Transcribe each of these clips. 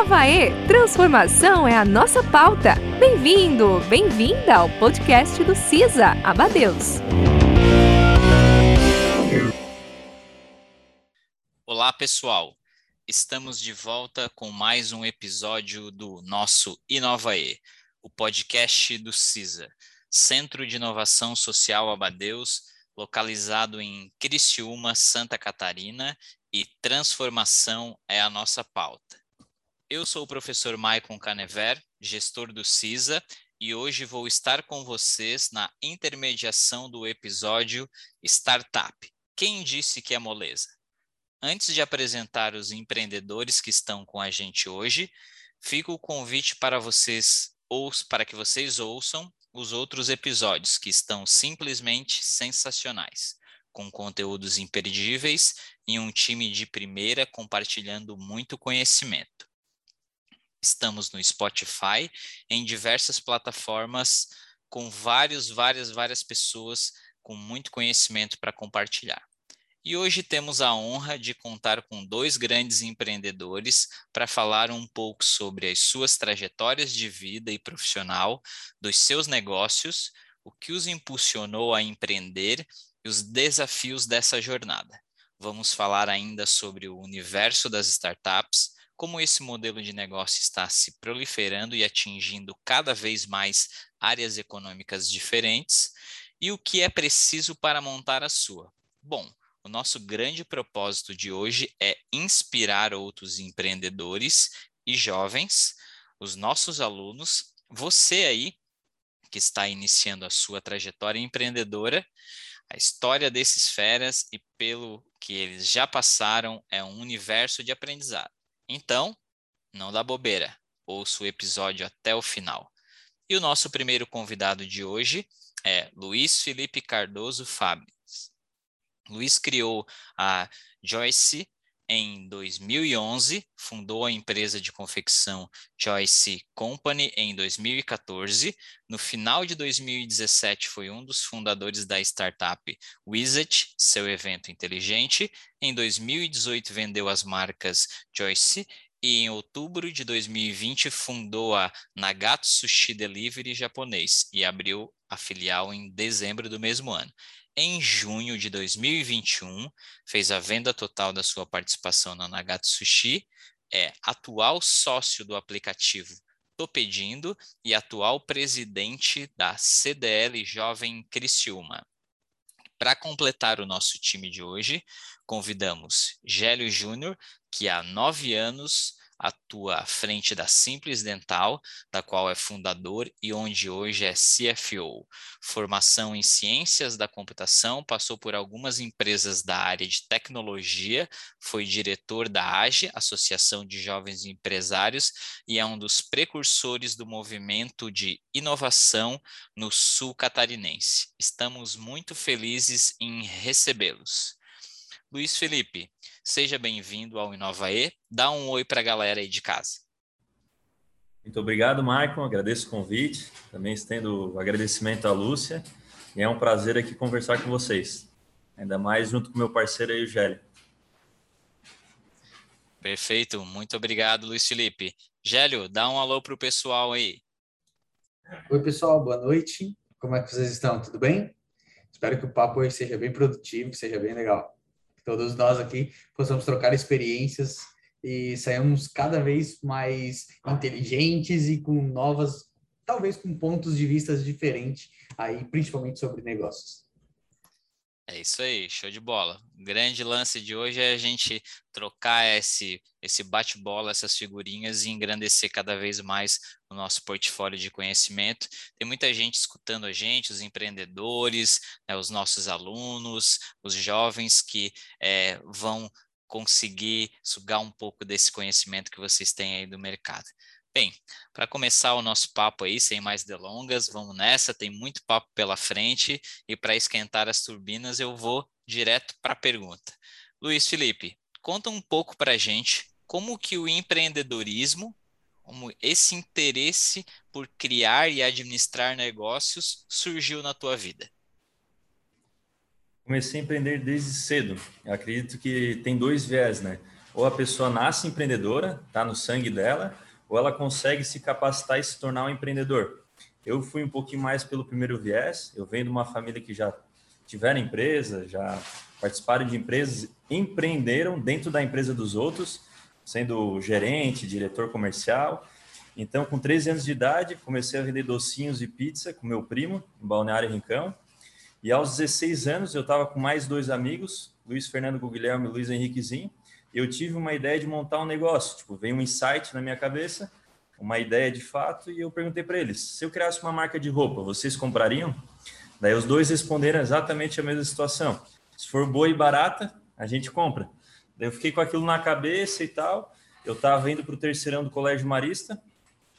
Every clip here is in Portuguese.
Inovaê, transformação é a nossa pauta. Bem-vindo, bem-vinda ao podcast do CISA Abadeus. Olá, pessoal. Estamos de volta com mais um episódio do nosso Inovaê, o podcast do CISA, Centro de Inovação Social Abadeus, localizado em Criciúma, Santa Catarina, e transformação é a nossa pauta. Eu sou o professor Maicon Canever, gestor do CISA, e hoje vou estar com vocês na intermediação do episódio Startup. Quem disse que é moleza? Antes de apresentar os empreendedores que estão com a gente hoje, fica o convite para vocês ou para que vocês ouçam os outros episódios que estão simplesmente sensacionais, com conteúdos imperdíveis e um time de primeira compartilhando muito conhecimento. Estamos no Spotify, em diversas plataformas com vários, várias, várias pessoas com muito conhecimento para compartilhar. E hoje temos a honra de contar com dois grandes empreendedores para falar um pouco sobre as suas trajetórias de vida e profissional, dos seus negócios, o que os impulsionou a empreender e os desafios dessa jornada. Vamos falar ainda sobre o universo das startups, como esse modelo de negócio está se proliferando e atingindo cada vez mais áreas econômicas diferentes e o que é preciso para montar a sua. Bom, o nosso grande propósito de hoje é inspirar outros empreendedores e jovens, os nossos alunos, você aí que está iniciando a sua trajetória empreendedora, a história desses feras e pelo que eles já passaram é um universo de aprendizado. Então, não dá bobeira, ouça o episódio até o final. E o nosso primeiro convidado de hoje é Luiz Felipe Cardoso Fábio. Luiz criou a Joyce em 2011, fundou a empresa de confecção Joyce Company em 2014. No final de 2017, foi um dos fundadores da startup Wizard, seu evento inteligente. Em 2018, vendeu as marcas Joyce e em outubro de 2020 fundou a Nagato Sushi Delivery japonês e abriu a filial em dezembro do mesmo ano em junho de 2021, fez a venda total da sua participação na Nagato Sushi, é atual sócio do aplicativo Tô Pedindo e atual presidente da CDL Jovem Criciúma. Para completar o nosso time de hoje, convidamos Gélio Júnior, que há nove anos atua à frente da Simples Dental, da qual é fundador e onde hoje é CFO. Formação em Ciências da Computação, passou por algumas empresas da área de tecnologia, foi diretor da AGE, Associação de Jovens Empresários, e é um dos precursores do movimento de inovação no sul catarinense. Estamos muito felizes em recebê-los. Luiz Felipe, seja bem-vindo ao Inovaê. Dá um oi para a galera aí de casa. Muito obrigado, Maicon. Agradeço o convite. Também estendo o agradecimento à Lúcia. E é um prazer aqui conversar com vocês. Ainda mais junto com meu parceiro aí, o Gélio. Perfeito. Muito obrigado, Luiz Felipe. Gélio, dá um alô para o pessoal aí. Oi, pessoal. Boa noite. Como é que vocês estão? Tudo bem? Espero que o papo hoje seja bem produtivo, que seja bem legal todos nós aqui possamos trocar experiências e saímos cada vez mais inteligentes e com novas, talvez com pontos de vista diferentes aí, principalmente sobre negócios. É isso aí, show de bola. O grande lance de hoje é a gente trocar esse, esse bate-bola, essas figurinhas e engrandecer cada vez mais o nosso portfólio de conhecimento. Tem muita gente escutando a gente, os empreendedores, né, os nossos alunos, os jovens que é, vão conseguir sugar um pouco desse conhecimento que vocês têm aí do mercado. Bem, para começar o nosso papo aí, sem mais delongas, vamos nessa, tem muito papo pela frente e para esquentar as turbinas eu vou direto para a pergunta. Luiz Felipe, conta um pouco para a gente como que o empreendedorismo, como esse interesse por criar e administrar negócios surgiu na tua vida. Comecei a empreender desde cedo. Eu acredito que tem dois viés, né? ou a pessoa nasce empreendedora, está no sangue dela, ou ela consegue se capacitar e se tornar um empreendedor. Eu fui um pouquinho mais pelo primeiro viés, eu venho de uma família que já tiveram empresa, já participaram de empresas, empreenderam dentro da empresa dos outros, sendo gerente, diretor comercial. Então, com 13 anos de idade, comecei a vender docinhos e pizza com meu primo, em Balneário Rincão. E aos 16 anos, eu estava com mais dois amigos, Luiz Fernando Guilherme e Luiz Henriquezinho, eu tive uma ideia de montar um negócio. Tipo, veio um insight na minha cabeça, uma ideia de fato, e eu perguntei para eles: se eu criasse uma marca de roupa, vocês comprariam? Daí os dois responderam exatamente a mesma situação. Se for boa e barata, a gente compra. Daí eu fiquei com aquilo na cabeça e tal. Eu estava indo para o terceirão do Colégio Marista,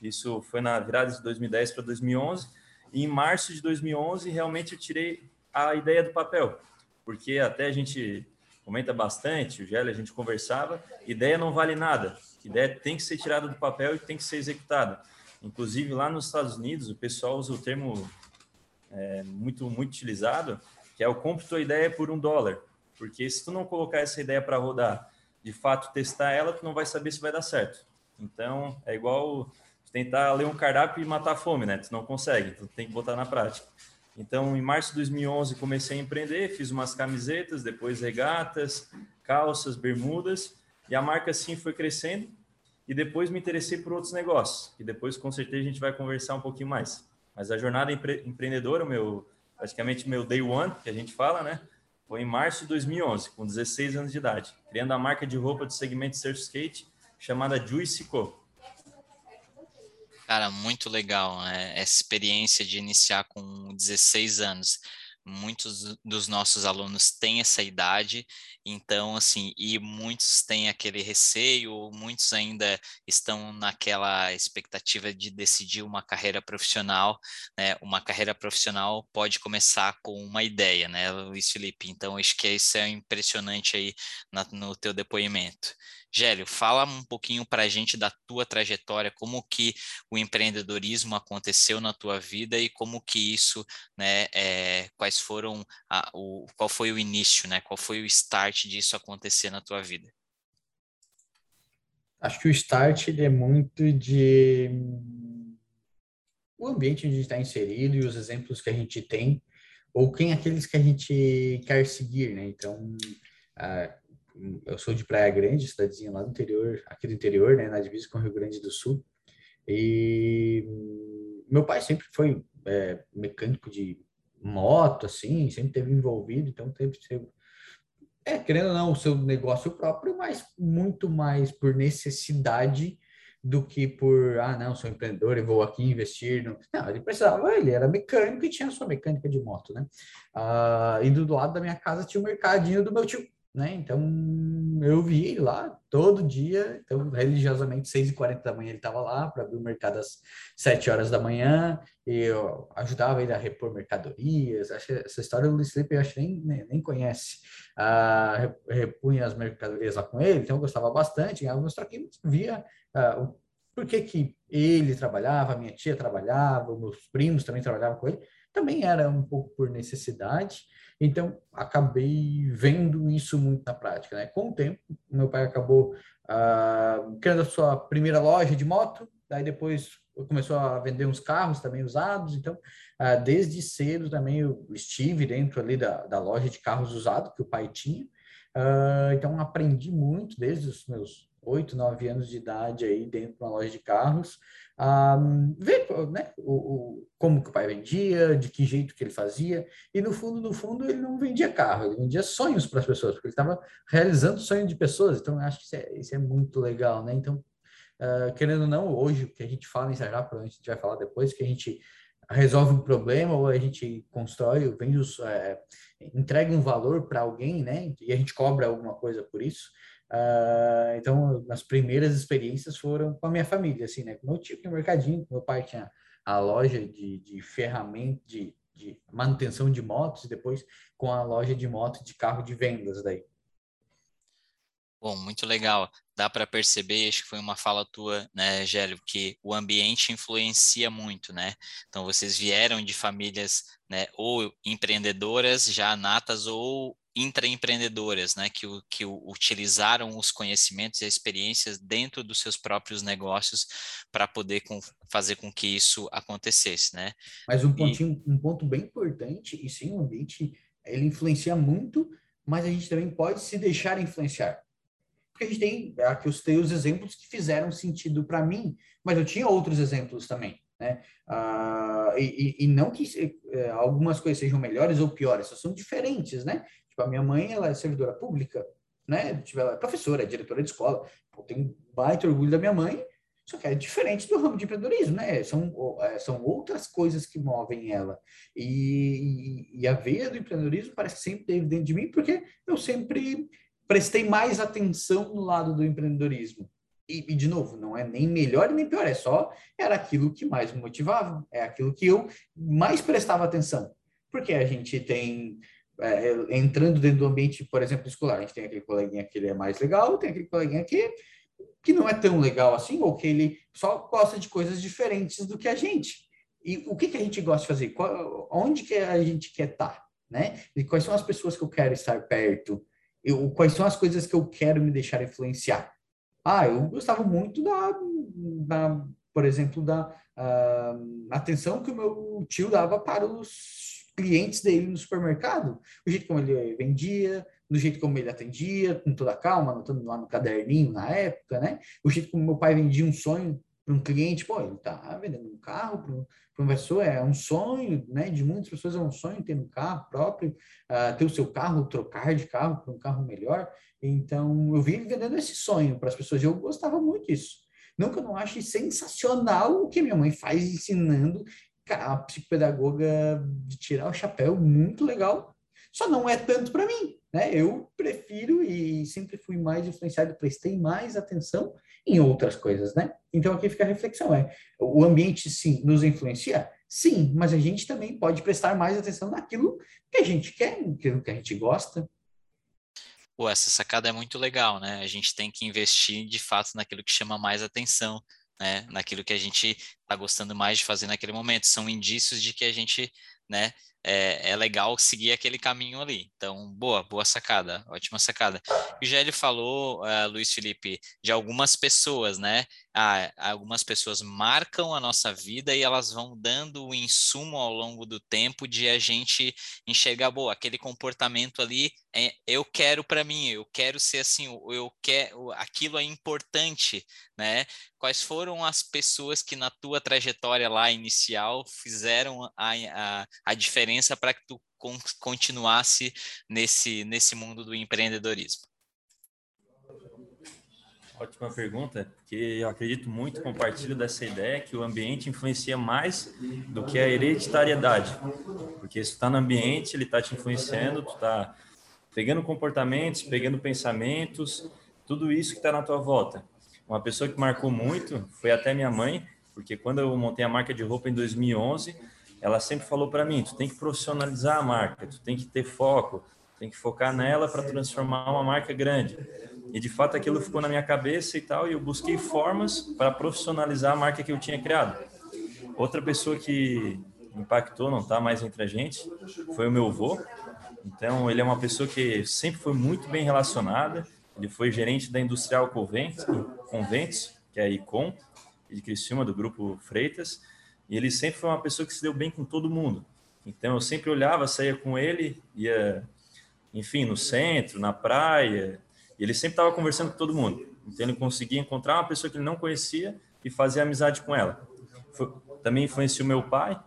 isso foi na virada de 2010 para 2011. E em março de 2011, realmente eu tirei a ideia do papel, porque até a gente comenta bastante, o Gélio, a gente conversava, ideia não vale nada, ideia tem que ser tirada do papel e tem que ser executada. Inclusive, lá nos Estados Unidos, o pessoal usa o termo é, muito, muito utilizado, que é o compre tua ideia por um dólar. Porque se tu não colocar essa ideia para rodar, de fato testar ela, tu não vai saber se vai dar certo. Então, é igual tentar ler um cardápio e matar a fome, né? Tu não consegue, tu tem que botar na prática. Então, em março de 2011, comecei a empreender, fiz umas camisetas, depois regatas, calças, bermudas, e a marca assim foi crescendo. E depois me interessei por outros negócios, e depois com certeza a gente vai conversar um pouquinho mais. Mas a jornada empre empreendedora, meu, praticamente meu day one, que a gente fala, né? Foi em março de 2011, com 16 anos de idade, criando a marca de roupa do segmento surf skate chamada Juicy Co. Cara, muito legal né? essa experiência de iniciar com 16 anos. Muitos dos nossos alunos têm essa idade, então, assim, e muitos têm aquele receio, muitos ainda estão naquela expectativa de decidir uma carreira profissional, né? Uma carreira profissional pode começar com uma ideia, né, Luiz Felipe? Então, acho que isso é impressionante aí na, no teu depoimento. Gélio, fala um pouquinho para a gente da tua trajetória, como que o empreendedorismo aconteceu na tua vida e como que isso, né, é, quais foram, a, o, qual foi o início, né, qual foi o start disso acontecer na tua vida? Acho que o start ele é muito de o ambiente onde está inserido e os exemplos que a gente tem ou quem aqueles que a gente quer seguir, né? Então, uh, eu sou de Praia Grande, cidadezinha lá do interior, aqui do interior, né, na divisa com o Rio Grande do Sul. E meu pai sempre foi é, mecânico de moto, assim, sempre teve envolvido, então teve, teve é, querendo ou não, o seu negócio próprio, mas muito mais por necessidade do que por, ah, não, sou empreendedor e vou aqui investir. No... Não, ele precisava, ele era mecânico e tinha a sua mecânica de moto, né? Ah, e do lado da minha casa tinha o mercadinho do meu tio, né? Então eu vi lá todo dia, então religiosamente 6h40 da manhã ele estava lá para abrir o mercado às 7 horas da manhã, eu ajudava ele a repor mercadorias. Essa história Luiz Felipe eu acho nem, nem, nem conhece. Ah, repunha as mercadorias lá com ele, então eu gostava bastante, ganhava meus troquinhos, via ah, por que, que ele trabalhava, minha tia trabalhava, meus primos também trabalhavam com ele, também era um pouco por necessidade. Então, acabei vendo isso muito na prática. Né? Com o tempo, meu pai acabou uh, criando a sua primeira loja de moto, daí depois começou a vender uns carros também usados. Então, uh, desde cedo também eu estive dentro ali da, da loja de carros usados que o pai tinha. Uh, então, aprendi muito desde os meus oito, nove anos de idade aí dentro de uma loja de carros, um, ver né, o, o, como que o pai vendia, de que jeito que ele fazia, e no fundo, no fundo, ele não vendia carro, ele vendia sonhos para as pessoas, porque ele estava realizando sonhos de pessoas, então eu acho que isso é, isso é muito legal, né? Então, uh, querendo ou não, hoje o que a gente fala em Sarjá, provavelmente a gente vai falar depois, que a gente resolve um problema ou a gente constrói, vende os, é, entrega um valor para alguém, né? E a gente cobra alguma coisa por isso. Uh, então, as primeiras experiências foram com a minha família, assim, né? Com meu tio tinha um mercadinho, meu pai tinha a loja de, de ferramenta, de, de manutenção de motos, e depois com a loja de moto de carro de vendas daí. Bom, muito legal. Dá para perceber, acho que foi uma fala tua, né, Gélio, que o ambiente influencia muito, né? Então, vocês vieram de famílias, né, ou empreendedoras já natas, ou intraempreendedoras, né, que, que utilizaram os conhecimentos e experiências dentro dos seus próprios negócios para poder com, fazer com que isso acontecesse, né? Mas um pontinho, e... um ponto bem importante, e sim, o ambiente, ele influencia muito, mas a gente também pode se deixar influenciar. Porque a gente tem, aqui eu citei os exemplos que fizeram sentido para mim, mas eu tinha outros exemplos também, né? Ah, e, e, não que é, algumas coisas sejam melhores ou piores, só são diferentes, né? A minha mãe, ela é servidora pública, né? Tipo, ela é professora, é diretora de escola. Tenho baita orgulho da minha mãe, só que é diferente do ramo de empreendedorismo, né? São, é, são outras coisas que movem ela. E, e, a veia do empreendedorismo parece que sempre teve dentro de mim, porque eu sempre prestei mais atenção no lado do empreendedorismo. E, e, de novo, não é nem melhor nem pior, é só era aquilo que mais me motivava, é aquilo que eu mais prestava atenção. Porque a gente tem é, entrando dentro do ambiente, por exemplo, escolar. A gente tem aquele coleguinha que ele é mais legal, tem aquele coleguinha que, que não é tão legal assim, ou que ele só gosta de coisas diferentes do que a gente. E o que, que a gente gosta de fazer? Qual, onde que a gente quer estar? Né? E quais são as pessoas que eu quero estar perto? Eu, quais são as coisas que eu quero me deixar influenciar? Ah, eu gostava muito da, da por exemplo, da uh, atenção que o meu tio dava para os clientes dele no supermercado, o jeito como ele vendia, do jeito como ele atendia, com toda calma, anotando lá no caderninho na época, né? O jeito como meu pai vendia um sonho para um cliente, pô, ele tá vendendo um carro para uma pessoa, é um sonho, né? De muitas pessoas é um sonho ter um carro próprio, uh, ter o seu carro, trocar de carro para um carro melhor. Então, eu vim vendendo esse sonho para as pessoas e eu gostava muito disso. Não que eu não ache sensacional o que minha mãe faz ensinando a psicopedagoga de tirar o chapéu, muito legal. Só não é tanto para mim, né? Eu prefiro e sempre fui mais influenciado, prestei mais atenção em outras coisas, né? Então aqui fica a reflexão, é, o ambiente sim nos influencia? Sim, mas a gente também pode prestar mais atenção naquilo que a gente quer, naquilo que a gente gosta. Pô, essa sacada é muito legal, né? A gente tem que investir de fato naquilo que chama mais atenção né, naquilo que a gente está gostando mais de fazer naquele momento. São indícios de que a gente né, é, é, legal seguir aquele caminho ali. Então, boa, boa sacada, ótima sacada. E já ele falou, uh, Luiz Felipe, de algumas pessoas, né? Ah, algumas pessoas marcam a nossa vida e elas vão dando o insumo ao longo do tempo de a gente enxergar, boa, aquele comportamento ali, é, eu quero para mim, eu quero ser assim, eu quero, aquilo é importante, né? Quais foram as pessoas que na tua trajetória lá inicial fizeram a, a, a diferença para que tu continuasse nesse, nesse mundo do empreendedorismo? Ótima pergunta, porque eu acredito muito, compartilho dessa ideia que o ambiente influencia mais do que a hereditariedade. Porque se está no ambiente, ele está te influenciando, tu está pegando comportamentos, pegando pensamentos, tudo isso que está na tua volta. Uma pessoa que marcou muito foi até minha mãe, porque quando eu montei a marca de roupa em 2011, ela sempre falou para mim, tu tem que profissionalizar a marca, tu tem que ter foco, tem que focar nela para transformar uma marca grande. E de fato aquilo ficou na minha cabeça e tal, e eu busquei formas para profissionalizar a marca que eu tinha criado. Outra pessoa que impactou, não está mais entre a gente, foi o meu avô. Então, ele é uma pessoa que sempre foi muito bem relacionada. Ele foi gerente da Industrial Conventos, que é a ICOM, de Criciúma, do Grupo Freitas. E ele sempre foi uma pessoa que se deu bem com todo mundo. Então, eu sempre olhava, saía com ele, ia, enfim, no centro, na praia, e ele sempre estava conversando com todo mundo. Então ele conseguia encontrar uma pessoa que ele não conhecia e fazer amizade com ela. Foi, também influenciou meu pai,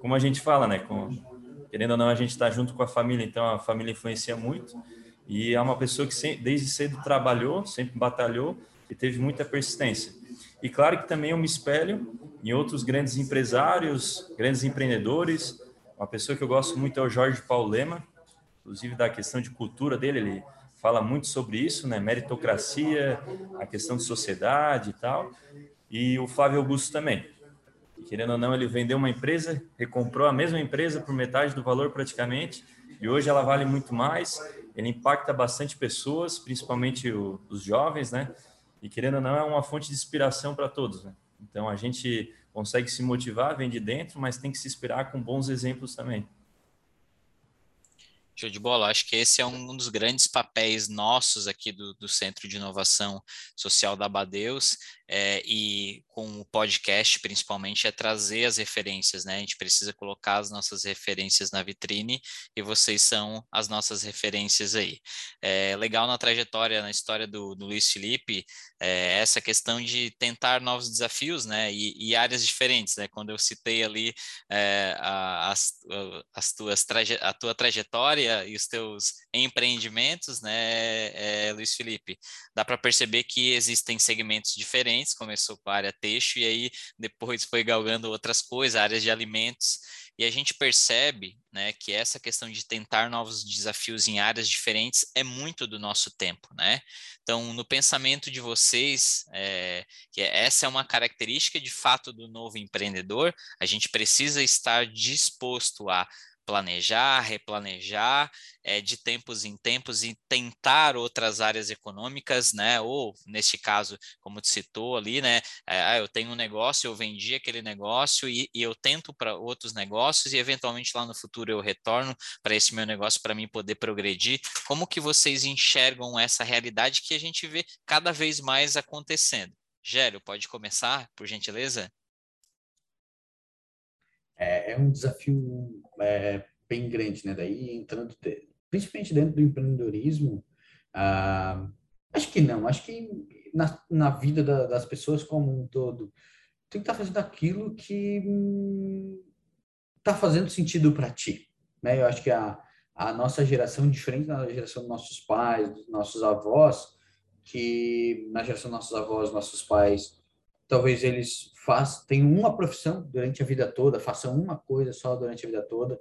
como a gente fala, né? Com, querendo ou não, a gente está junto com a família, então a família influencia muito. E é uma pessoa que desde cedo trabalhou, sempre batalhou e teve muita persistência. E claro que também eu me espelho em outros grandes empresários, grandes empreendedores. Uma pessoa que eu gosto muito é o Jorge Paulo Lema, inclusive da questão de cultura dele, ele fala muito sobre isso, né? Meritocracia, a questão de sociedade e tal. E o Flávio Augusto também. Querendo ou não, ele vendeu uma empresa, recomprou a mesma empresa por metade do valor praticamente, e hoje ela vale muito mais. Ele impacta bastante pessoas, principalmente o, os jovens, né? E querendo ou não, é uma fonte de inspiração para todos, né? Então a gente consegue se motivar, vem de dentro, mas tem que se inspirar com bons exemplos também. Show de bola. Acho que esse é um dos grandes papéis nossos aqui do, do Centro de Inovação Social da Abadeus, é, e com o podcast, principalmente, é trazer as referências, né? A gente precisa colocar as nossas referências na vitrine e vocês são as nossas referências aí. É, legal na trajetória, na história do, do Luiz Felipe, é, essa questão de tentar novos desafios, né? E, e áreas diferentes, né? Quando eu citei ali é, as, as tuas traje, a tua trajetória e os teus empreendimentos, né, Luiz Felipe, dá para perceber que existem segmentos diferentes diferentes, começou com a área texto e aí depois foi galgando outras coisas, áreas de alimentos, e a gente percebe né, que essa questão de tentar novos desafios em áreas diferentes é muito do nosso tempo, né? Então, no pensamento de vocês, é, que essa é uma característica de fato do novo empreendedor, a gente precisa estar disposto a planejar, replanejar é, de tempos em tempos e tentar outras áreas econômicas, né? Ou neste caso, como tu citou ali, né? É, eu tenho um negócio, eu vendi aquele negócio e, e eu tento para outros negócios e eventualmente lá no futuro eu retorno para esse meu negócio para mim poder progredir. Como que vocês enxergam essa realidade que a gente vê cada vez mais acontecendo? Gério, pode começar, por gentileza? É, é um desafio é, bem grande, né? Daí entrando, principalmente dentro do empreendedorismo, ah, acho que não, acho que na, na vida da, das pessoas como um todo, tem que estar tá fazendo aquilo que está hum, fazendo sentido para ti, né? Eu acho que a, a nossa geração, diferente da geração dos nossos pais, dos nossos avós, que na geração dos nossos avós, nossos pais, talvez eles faz, tenham uma profissão durante a vida toda, façam uma coisa só durante a vida toda.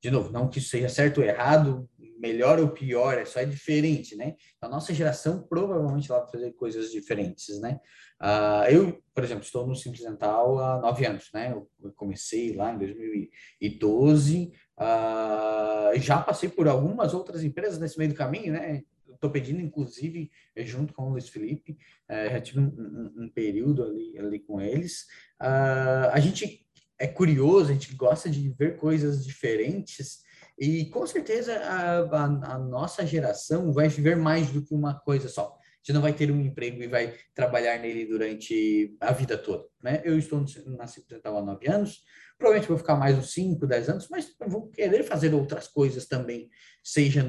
De novo, não que isso seja certo ou errado, melhor ou pior, é só é diferente, né? A nossa geração provavelmente vai fazer coisas diferentes, né? Uh, eu, por exemplo, estou no Simples Dental há nove anos, né? Eu comecei lá em 2012, uh, já passei por algumas outras empresas nesse meio do caminho, né? Estou pedindo, inclusive, eh, junto com o Luiz Felipe, é, já tive um, um, um, período ali, ali com eles. Uh, a gente é curioso, a gente gosta de ver coisas diferentes e com certeza a, a, a nossa geração vai viver mais do que uma coisa só. Você não vai ter um emprego e vai trabalhar nele durante a vida toda, né? Eu estou na Cidental há nove anos, provavelmente vou ficar mais uns cinco, dez anos, mas vou querer fazer outras coisas também, seja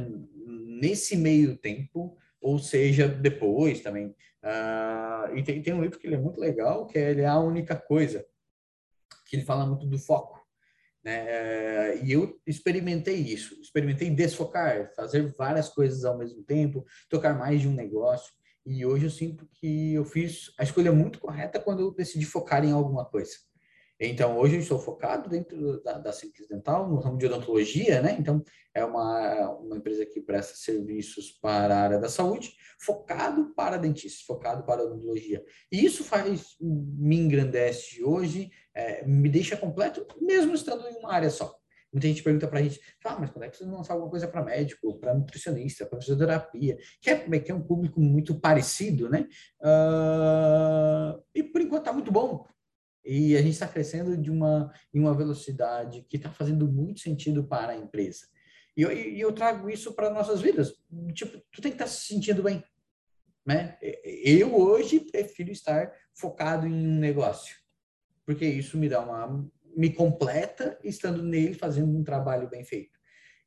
nesse meio tempo, ou seja depois também. Uh, e tem, tem, um livro que ele é muito legal, que é Ele é a Única Coisa, que ele fala muito do foco. Né? E eu experimentei isso, experimentei desfocar, fazer várias coisas ao mesmo tempo, tocar mais de um negócio. E hoje eu sinto que eu fiz a escolha muito correta quando eu decidi focar em alguma coisa. Então, hoje eu estou focado dentro da, da Simples Dental, no ramo de odontologia, né? Então, é uma, uma empresa que presta serviços para a área da saúde, focado para dentistas, focado para odontologia. E isso faz, me engrandece hoje, é, me deixa completo, mesmo estando em uma área só. Muita gente pergunta para a gente, ah, mas quando é que vocês vão lançar alguma coisa para médico, para nutricionista, para fisioterapia, que é, que é um público muito parecido, né? Uh, e por enquanto está muito bom. E a gente está crescendo de uma, em uma velocidade que está fazendo muito sentido para a empresa. E eu, e eu trago isso para nossas vidas. Tipo, tu tem que estar tá se sentindo bem. Né? Eu hoje prefiro estar focado em um negócio, porque isso me dá uma me completa estando nele fazendo um trabalho bem feito.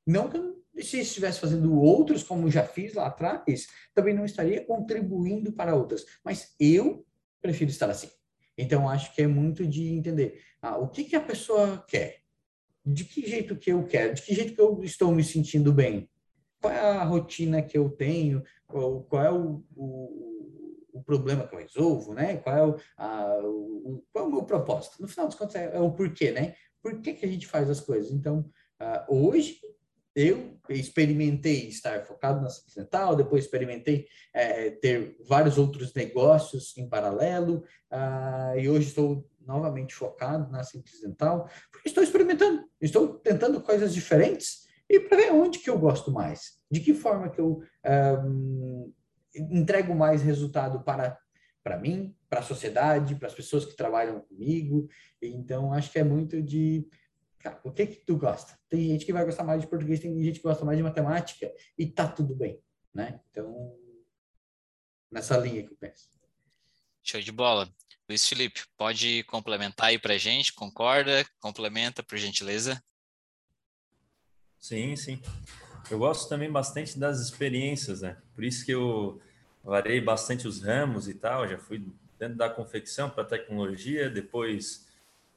Não que eu, se estivesse fazendo outros como já fiz lá atrás, também não estaria contribuindo para outras, mas eu prefiro estar assim. Então, acho que é muito de entender ah, o que, que a pessoa quer, de que jeito que eu quero, de que jeito que eu estou me sentindo bem, qual é a rotina que eu tenho, qual, qual é o, o, o, problema que eu resolvo, né? Qual é o, a, o, qual é o meu propósito? No final dos contos, é, é, o porquê, né? Por que, que a gente faz as coisas? Então, ah, hoje, eu experimentei estar focado na Cidental, depois experimentei é, ter vários outros negócios em paralelo, uh, e hoje estou novamente focado na Dental, porque estou experimentando, estou tentando coisas diferentes e para ver onde que eu gosto mais, de que forma que eu um, entrego mais resultado para para mim, para a sociedade, para as pessoas que trabalham comigo. Então, acho que é muito de cara, o que que tu gosta? Tem gente que vai gostar mais de português, tem gente que gosta mais de matemática e tá tudo bem, né? Então, nessa linha que eu penso. Show de bola. Luiz Felipe, pode complementar aí para gente? Concorda? Complementa, por gentileza. Sim, sim. Eu gosto também bastante das experiências, né? Por isso que eu varei bastante os ramos e tal. Já fui dentro da confecção para tecnologia, depois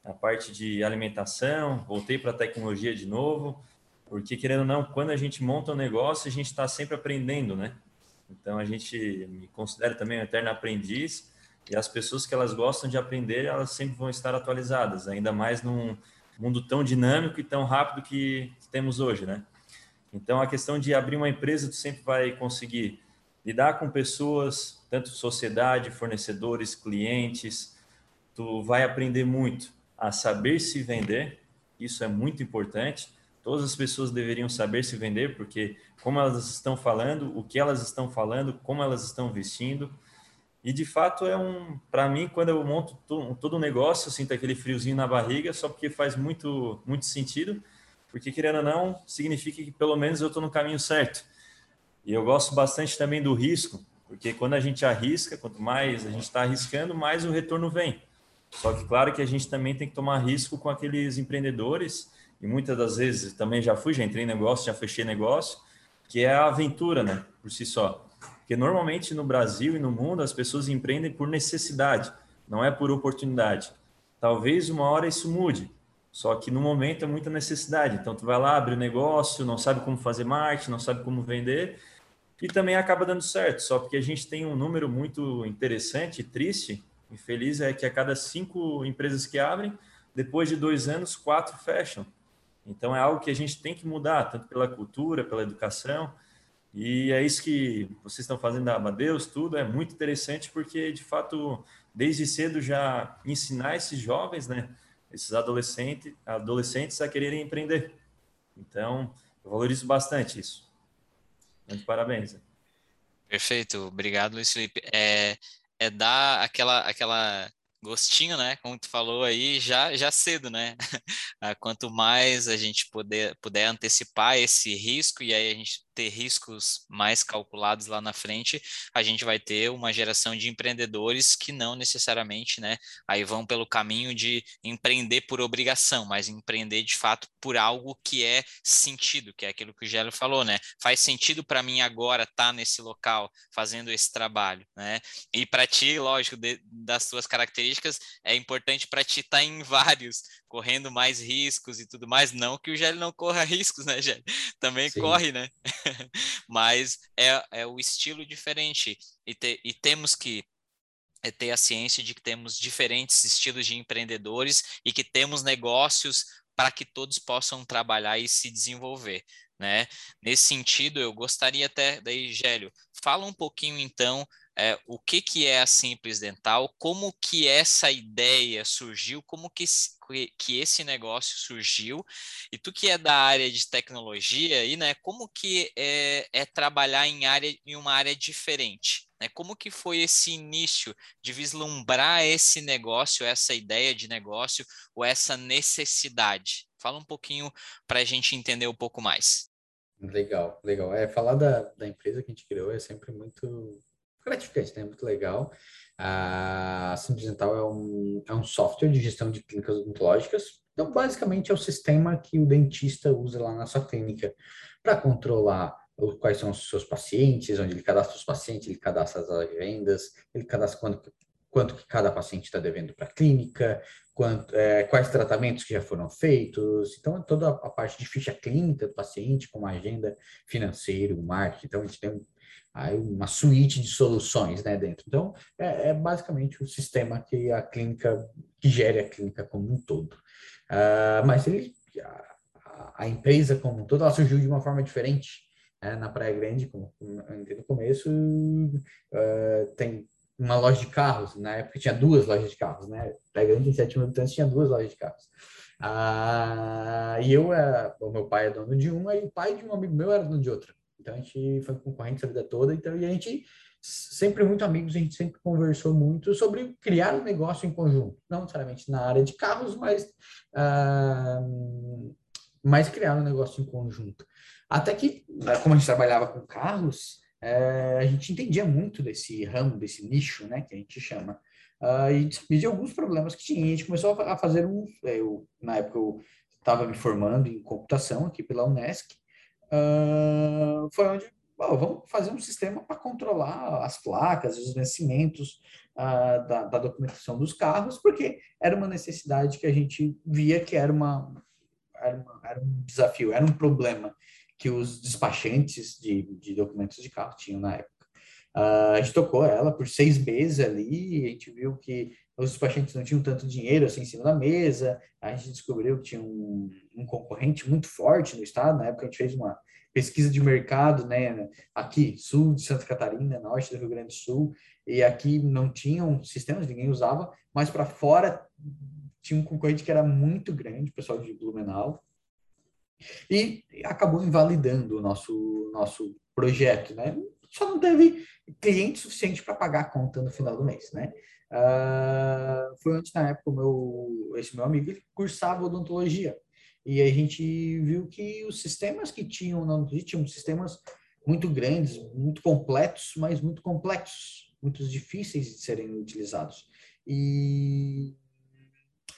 a parte de alimentação, voltei para tecnologia de novo, porque querendo ou não, quando a gente monta um negócio, a gente está sempre aprendendo, né? Então a gente me considera também um eterno aprendiz e as pessoas que elas gostam de aprender, elas sempre vão estar atualizadas, ainda mais num mundo tão dinâmico e tão rápido que temos hoje, né? Então, a questão de abrir uma empresa, tu sempre vai conseguir lidar com pessoas, tanto sociedade, fornecedores, clientes. Tu vai aprender muito a saber se vender. Isso é muito importante. Todas as pessoas deveriam saber se vender, porque como elas estão falando, o que elas estão falando, como elas estão vestindo, e de fato é um, para mim, quando eu monto todo o negócio, eu sinto aquele friozinho na barriga, só porque faz muito, muito sentido, porque querendo ou não, significa que pelo menos eu estou no caminho certo. E eu gosto bastante também do risco, porque quando a gente arrisca, quanto mais a gente está arriscando, mais o retorno vem. Só que claro que a gente também tem que tomar risco com aqueles empreendedores, e muitas das vezes também já fui, já entrei em negócio, já fechei negócio, que é a aventura, né, por si só. Porque normalmente no Brasil e no mundo as pessoas empreendem por necessidade, não é por oportunidade. Talvez uma hora isso mude, só que no momento é muita necessidade. Então tu vai lá, abre o negócio, não sabe como fazer marketing, não sabe como vender, e também acaba dando certo. Só porque a gente tem um número muito interessante e triste, infeliz, é que a cada cinco empresas que abrem, depois de dois anos, quatro fecham. Então é algo que a gente tem que mudar, tanto pela cultura, pela educação. E é isso que vocês estão fazendo da Amadeus, tudo é muito interessante porque, de fato, desde cedo já ensinar esses jovens, né, esses adolescentes, adolescentes a quererem empreender. Então, eu valorizo bastante isso. Muito parabéns. Perfeito, obrigado, Luiz Felipe. É, é dar aquela, aquela gostinho, né? Como tu falou aí, já, já cedo, né? Ah, quanto mais a gente puder, puder antecipar esse risco e aí a gente ter riscos mais calculados lá na frente, a gente vai ter uma geração de empreendedores que não necessariamente, né, aí vão pelo caminho de empreender por obrigação, mas empreender de fato por algo que é sentido, que é aquilo que o Gélio falou, né? Faz sentido para mim agora estar tá nesse local fazendo esse trabalho, né? E para ti, lógico, de, das tuas características, é importante para ti estar tá em vários, correndo mais riscos e tudo mais. Não que o Gélio não corra riscos, né, Gélio? Também Sim. corre, né? Mas é, é o estilo diferente. E, te, e temos que é ter a ciência de que temos diferentes estilos de empreendedores e que temos negócios para que todos possam trabalhar e se desenvolver. Né? Nesse sentido, eu gostaria até, daí, Gélio, fala um pouquinho então é, o que, que é a Simples Dental, como que essa ideia surgiu, como que, que esse negócio surgiu, e tu que é da área de tecnologia, e, né, como que é, é trabalhar em, área, em uma área diferente? Né? Como que foi esse início de vislumbrar esse negócio, essa ideia de negócio, ou essa necessidade? Fala um pouquinho para a gente entender um pouco mais. Legal, legal. É, falar da, da empresa que a gente criou é sempre muito gratificante, né? Muito legal. A Simples Dental é um, é um software de gestão de clínicas odontológicas. Então, basicamente, é o sistema que o dentista usa lá na sua clínica para controlar quais são os seus pacientes, onde ele cadastra os pacientes, ele cadastra as vendas, ele cadastra quanto, quanto que cada paciente está devendo para a clínica, quanto, é, quais tratamentos que já foram feitos. Então, toda a parte de ficha clínica do paciente, como agenda financeira, marketing. Então, a gente tem um, aí uma suíte de soluções né, dentro. Então, é, é, basicamente o sistema que a clínica, que gere a clínica como um todo. Uh, mas ele, a, a, empresa como um todo, ela surgiu de uma forma diferente. Né? Na Praia Grande, como, no começo, uh, tem uma loja de carros. Na época tinha duas lojas de carros, né? Praia Grande, em 7 mil habitantes, tinha duas lojas de carros. Ah, e eu, era, o meu pai é dono de uma e o pai de um amigo meu era dono de outra. Então a gente foi concorrente a vida toda, então e a gente sempre muito amigos, a gente sempre conversou muito sobre criar um negócio em conjunto, não necessariamente na área de carros, mas, uh, criar um negócio em conjunto. Até que, né, como a gente trabalhava com carros, é, a gente entendia muito desse ramo, desse nicho, né, que a gente chama. Uh, e sabia de alguns problemas que tinha. A gente começou a fazer um. É, eu, na época, eu estava me formando em computação aqui pela Unesc. Uh, foi onde vamos fazer um sistema para controlar as placas, os vencimentos uh, da, da, documentação dos carros, porque era uma necessidade que a gente via que era, uma, era, uma, era um desafio, era um problema que os despachantes de, de documentos de carro tinham na época. Uh, a gente tocou ela por seis meses ali, a gente viu que os despachantes não tinham tanto dinheiro assim em cima da mesa, a gente descobriu que tinha um, um concorrente muito forte no estado, na época a gente fez uma pesquisa de mercado, né, aqui, sul de Santa Catarina, norte do Rio Grande do Sul, e aqui não tinham sistemas, ninguém usava, mas para fora tinha um concorrente que era muito grande, o pessoal de Blumenau, e acabou invalidando o nosso, nosso projeto, né? Só não teve cliente suficiente para pagar a conta no final do mês, né? Uh, foi antes, na época, o meu, esse meu amigo ele cursava odontologia. E a gente viu que os sistemas que tinham na Nutri tinham sistemas muito grandes, muito completos, mas muito complexos, muito difíceis de serem utilizados. E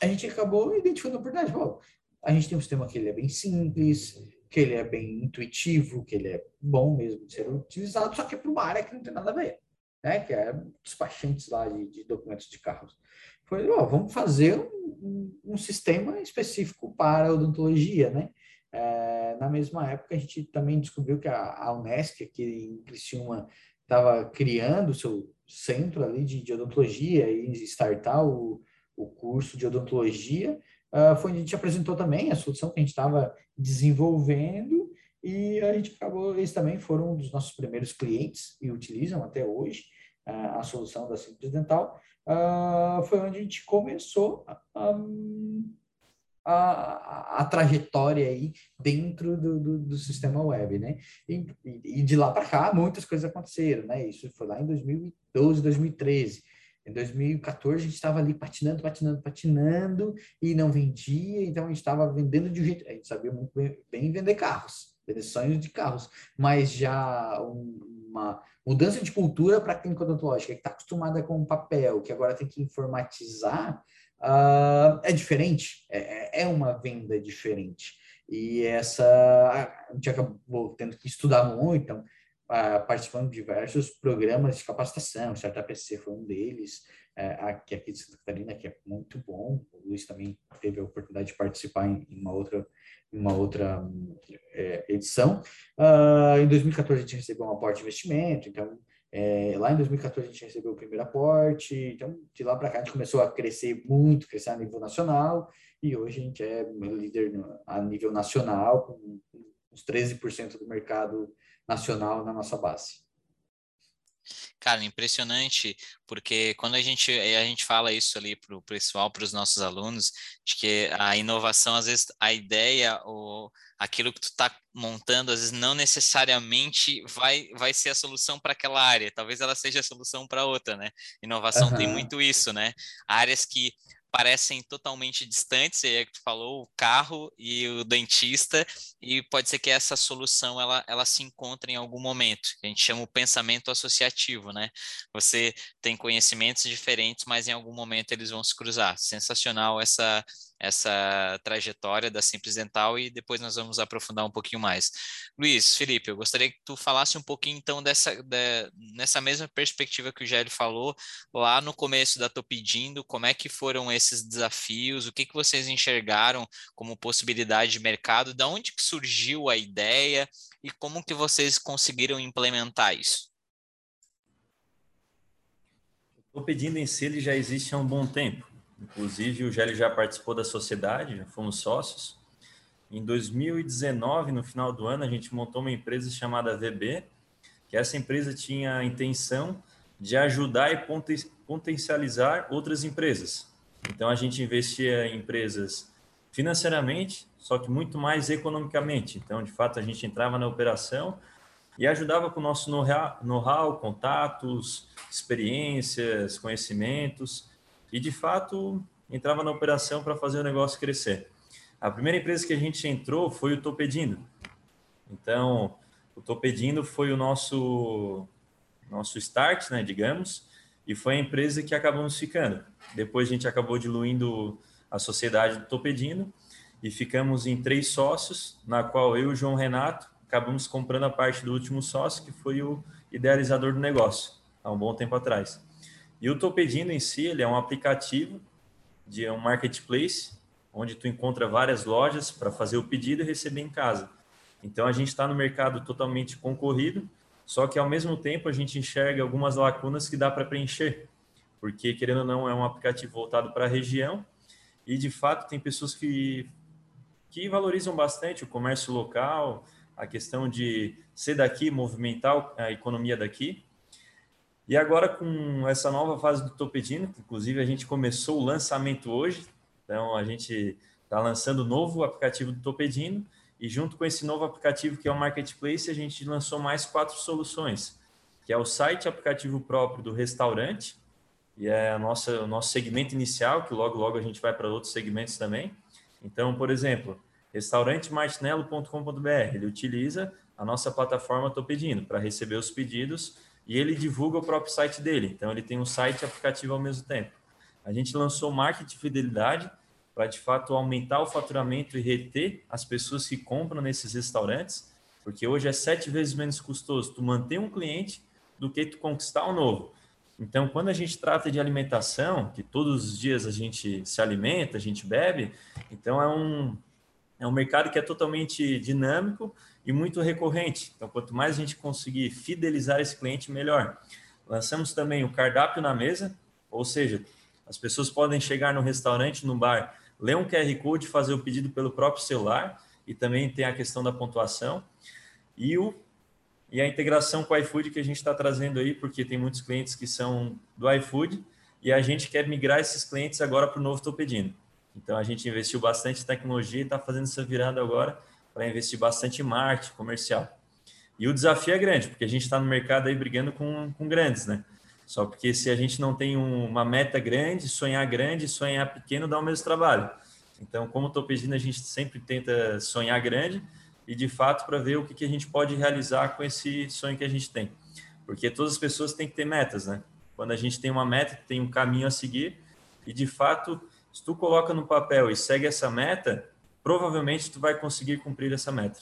a gente acabou identificando a oportunidade. Bom, a gente tem um sistema que ele é bem simples, que ele é bem intuitivo, que ele é bom mesmo de ser utilizado, só que é para uma área que não tem nada a ver, né? Que é despachantes lá de, de documentos de carros. Foi, ó, vamos fazer um, um, sistema específico para odontologia, né? É, na mesma época, a gente também descobriu que a, a Unesc, aqui em Criciúma, estava criando o seu centro ali de, de odontologia e startar o, o curso de odontologia. Uh, foi a gente apresentou também a solução que a gente estava desenvolvendo e a gente acabou, eles também foram um dos nossos primeiros clientes e utilizam até hoje uh, a solução da Simples Dental uh, foi onde a gente começou a, a, a trajetória aí dentro do, do, do, sistema web, né? E, e de lá para cá, muitas coisas aconteceram, né? Isso foi lá em 2012, 2013. Em 2014 a gente estava ali patinando, patinando, patinando e não vendia, então a gente estava vendendo de um jeito. A gente sabia muito bem, vender carros, vender sonhos de carros, mas já uma mudança de cultura para a clínica odontológica, que está acostumada com papel, que agora tem que informatizar, uh, é diferente, é, é, é uma venda diferente. E essa, a gente acabou tendo que estudar muito, então, participando de diversos programas de capacitação, o Startup PC foi um deles, uh, aqui, aqui de Santa Catarina, que é muito bom, o Luiz também teve a oportunidade de participar em, uma outra em uma outra é, edição. Uh, em 2014 a gente recebeu um aporte de investimento, então é, lá em 2014 a gente recebeu o primeiro aporte, então de lá para cá a gente começou a crescer muito, crescer a nível nacional, e hoje a gente é líder a nível nacional, com uns 13% do mercado nacional na nossa base. Cara, impressionante, porque quando a gente, a gente fala isso ali para o pessoal, para os nossos alunos, de que a inovação, às vezes, a ideia ou aquilo que tu está montando, às vezes, não necessariamente vai, vai ser a solução para aquela área, talvez ela seja a solução para outra, né? Inovação uhum. tem muito isso, né? Áreas que parecem totalmente distantes, é que tu falou, o carro e o dentista, e pode ser que essa solução ela, ela se encontre em algum momento. A gente chama o pensamento associativo, né? Você tem conhecimentos diferentes, mas em algum momento eles vão se cruzar. Sensacional essa essa trajetória da Simples Dental e depois nós vamos aprofundar um pouquinho mais. Luiz, Felipe, eu gostaria que tu falasse um pouquinho então dessa de, nessa mesma perspectiva que o Gélio falou lá no começo da Tô Pedindo, como é que foram esses desafios, o que, que vocês enxergaram como possibilidade de mercado, da onde que surgiu a ideia e como que vocês conseguiram implementar isso? Tô Pedindo em si ele já existe há um bom tempo Inclusive, o Gélio já participou da sociedade, já fomos sócios. Em 2019, no final do ano, a gente montou uma empresa chamada VB, que essa empresa tinha a intenção de ajudar e potencializar outras empresas. Então, a gente investia em empresas financeiramente, só que muito mais economicamente. Então, de fato, a gente entrava na operação e ajudava com o nosso know-how, contatos, experiências, conhecimentos, e de fato entrava na operação para fazer o negócio crescer. A primeira empresa que a gente entrou foi o Topedindo. Então, o Topedindo foi o nosso nosso start, né, digamos, e foi a empresa que acabamos ficando. Depois a gente acabou diluindo a sociedade do Topedindo e ficamos em três sócios, na qual eu e o João Renato acabamos comprando a parte do último sócio, que foi o idealizador do negócio, há um bom tempo atrás. E o Topedindo em si, ele é um aplicativo de um marketplace, onde tu encontra várias lojas para fazer o pedido e receber em casa. Então a gente está no mercado totalmente concorrido, só que ao mesmo tempo a gente enxerga algumas lacunas que dá para preencher, porque querendo ou não é um aplicativo voltado para a região e de fato tem pessoas que que valorizam bastante o comércio local, a questão de ser daqui, movimentar a economia daqui. E agora com essa nova fase do Topedino, inclusive a gente começou o lançamento hoje, então a gente está lançando o novo aplicativo do Topedino e junto com esse novo aplicativo que é o Marketplace, a gente lançou mais quatro soluções, que é o site aplicativo próprio do restaurante, e é a nossa, o nosso segmento inicial, que logo logo a gente vai para outros segmentos também. Então, por exemplo, restaurantemartinello.com.br. Ele utiliza a nossa plataforma Estou Pedindo para receber os pedidos e ele divulga o próprio site dele. Então, ele tem um site e aplicativo ao mesmo tempo. A gente lançou marketing fidelidade para, de fato, aumentar o faturamento e reter as pessoas que compram nesses restaurantes, porque hoje é sete vezes menos custoso tu manter um cliente do que tu conquistar um novo. Então, quando a gente trata de alimentação, que todos os dias a gente se alimenta, a gente bebe, então é um, é um mercado que é totalmente dinâmico e muito recorrente. Então, quanto mais a gente conseguir fidelizar esse cliente, melhor. Lançamos também o cardápio na mesa, ou seja, as pessoas podem chegar no restaurante, no bar, ler um QR Code, fazer o pedido pelo próprio celular, e também tem a questão da pontuação. E, o, e a integração com o iFood que a gente está trazendo aí, porque tem muitos clientes que são do iFood, e a gente quer migrar esses clientes agora para o novo Tô Pedindo. Então a gente investiu bastante em tecnologia e está fazendo essa virada agora para investir bastante em marketing comercial. E o desafio é grande, porque a gente está no mercado aí brigando com, com grandes, né? Só porque se a gente não tem um, uma meta grande, sonhar grande, sonhar pequeno dá o mesmo trabalho. Então, como estou pedindo, a gente sempre tenta sonhar grande e, de fato, para ver o que, que a gente pode realizar com esse sonho que a gente tem. Porque todas as pessoas têm que ter metas, né? Quando a gente tem uma meta, tem um caminho a seguir e, de fato, se tu coloca no papel e segue essa meta, provavelmente tu vai conseguir cumprir essa meta.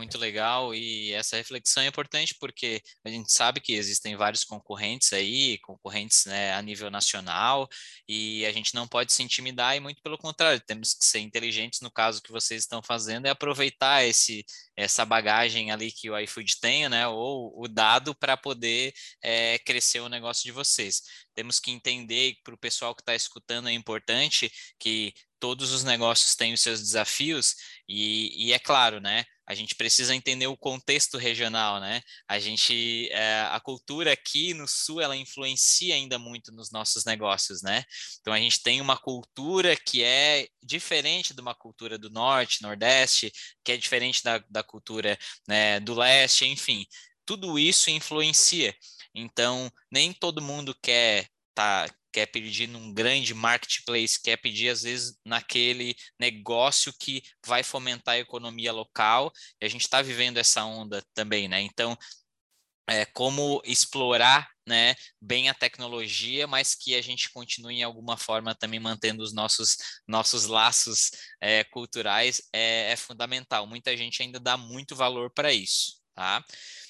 Muito legal, e essa reflexão é importante porque a gente sabe que existem vários concorrentes aí, concorrentes né, a nível nacional, e a gente não pode se intimidar, e muito pelo contrário, temos que ser inteligentes no caso que vocês estão fazendo, é aproveitar esse, essa bagagem ali que o iFood tem, né, ou o dado para poder é, crescer o negócio de vocês. Temos que entender, para o pessoal que está escutando, é importante que todos os negócios têm os seus desafios, e, e é claro, né, a gente precisa entender o contexto regional, né? A gente, é, a cultura aqui no Sul, ela influencia ainda muito nos nossos negócios, né? Então a gente tem uma cultura que é diferente de uma cultura do Norte, Nordeste, que é diferente da, da cultura né, do Leste, enfim. Tudo isso influencia. Então, nem todo mundo quer tá, quer pedir num grande marketplace, quer pedir às vezes naquele negócio que vai fomentar a economia local, e a gente está vivendo essa onda também, né? Então, é, como explorar né, bem a tecnologia, mas que a gente continue em alguma forma também mantendo os nossos, nossos laços é, culturais é, é fundamental. Muita gente ainda dá muito valor para isso, tá?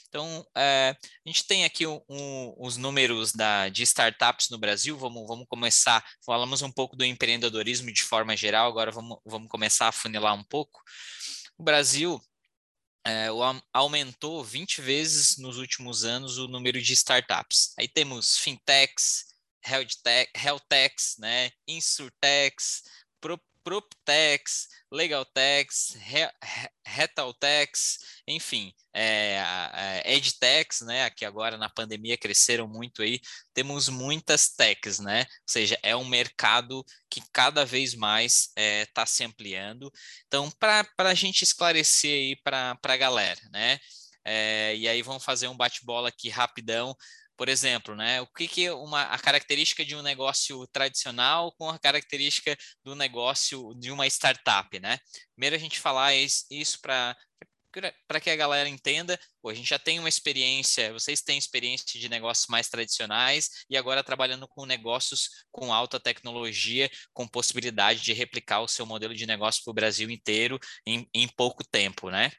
Então, é, a gente tem aqui um, um, os números da, de startups no Brasil. Vamos, vamos começar, falamos um pouco do empreendedorismo de forma geral, agora vamos, vamos começar a funilar um pouco. O Brasil é, aumentou 20 vezes nos últimos anos o número de startups. Aí temos fintechs, health, tech, health techs, né, insurtechs, PropTex, LegalTex, RetalTex, enfim, é, EdTechs, né, que agora na pandemia cresceram muito aí, temos muitas techs, né, ou seja, é um mercado que cada vez mais está é, tá se ampliando. Então, para a gente esclarecer aí para a galera, né, é, e aí vamos fazer um bate-bola aqui rapidão por exemplo, né? O que, que uma, a característica de um negócio tradicional com a característica do negócio de uma startup, né? Primeiro a gente falar isso para para que a galera entenda, pô, a gente já tem uma experiência, vocês têm experiência de negócios mais tradicionais e agora trabalhando com negócios com alta tecnologia, com possibilidade de replicar o seu modelo de negócio para o Brasil inteiro em, em pouco tempo, né?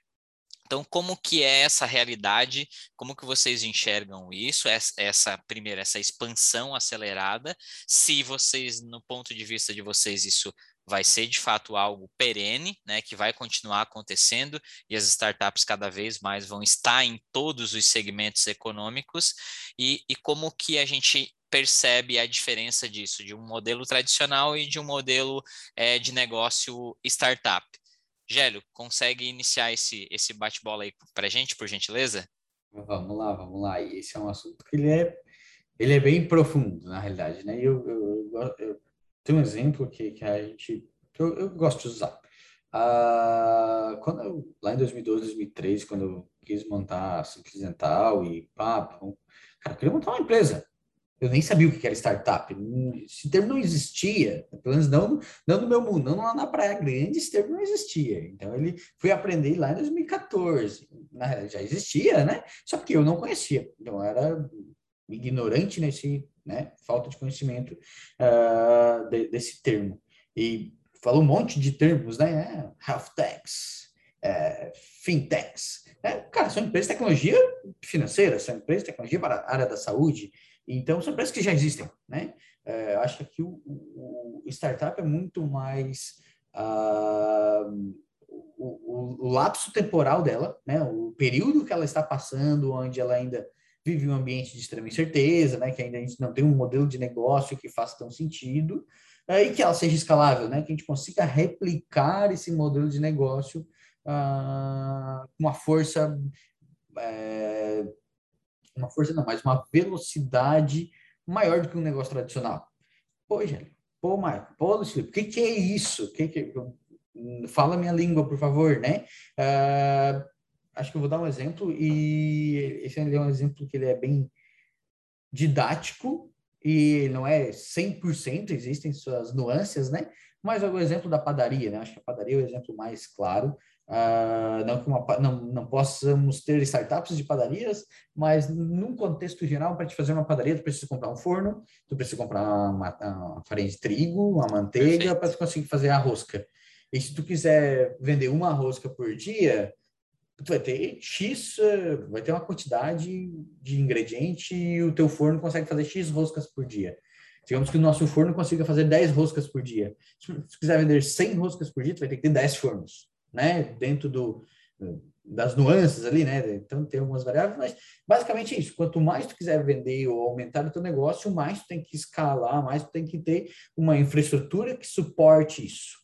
Então, como que é essa realidade? Como que vocês enxergam isso? Essa, primeiro, essa expansão acelerada? Se vocês, no ponto de vista de vocês, isso vai ser de fato algo perene, né, que vai continuar acontecendo e as startups cada vez mais vão estar em todos os segmentos econômicos e, e como que a gente percebe a diferença disso de um modelo tradicional e de um modelo é, de negócio startup. Gélio, consegue iniciar esse, esse bate-bola aí para gente, por gentileza? Vamos lá, vamos lá. Esse é um assunto que ele é, ele é bem profundo, na realidade, né? Eu, eu, eu, eu tenho um exemplo que, que a gente, eu, eu gosto de usar. Ah, quando eu, lá em 2012, 2013, quando eu quis montar a Simples Dental e pá, cara, eu queria montar uma empresa eu nem sabia o que era startup. Esse termo não existia, pelo menos não, não no meu mundo, não lá na Praia Grande, esse termo não existia. Então, ele fui aprender lá em 2014. Já existia, né? Só que eu não conhecia. Então, era ignorante nesse, né? Falta de conhecimento uh, de, desse termo. E falou um monte de termos, né? Health é, fintechs. Né? Cara, são empresas de tecnologia financeira, são empresas de tecnologia para a área da saúde, então, são empresas que já existem, né? É, acho que o, o, startup é muito mais uh, o, o, lapso temporal dela, né? O período que ela está passando, onde ela ainda vive um ambiente de extrema incerteza, né? Que ainda a gente não tem um modelo de negócio que faça tão sentido uh, e que ela seja escalável, né? Que a gente consiga replicar esse modelo de negócio uh, com uma força é, uma força não, mas uma velocidade maior do que um negócio tradicional. Pô, gente, pô, Marco, pô, Lucílio, o que, que é isso? Que que, fala minha língua, por favor, né? Uh, acho que eu vou dar um exemplo e esse é um exemplo que ele é bem didático e não é 100%, existem suas nuances, né? Mas é o exemplo da padaria, né? Acho que a padaria é o exemplo mais claro. Uh, não, que uma, não, não possamos ter startups de padarias, mas num contexto geral, para te fazer uma padaria, tu precisa comprar um forno, tu precisa comprar uma, uma farinha de trigo, uma manteiga, para tu conseguir fazer a rosca. E se tu quiser vender uma rosca por dia, tu vai ter X, vai ter uma quantidade de ingrediente e o teu forno consegue fazer X roscas por dia. Digamos que o nosso forno consiga fazer 10 roscas por dia. Se tu quiser vender 100 roscas por dia, tu vai ter que ter 10 fornos né? Dentro do, das nuances ali, né? Então tem algumas variáveis, mas basicamente isso. Quanto mais tu quiser vender ou aumentar o teu negócio, mais tu tem que escalar, mais tu tem que ter uma infraestrutura que suporte isso.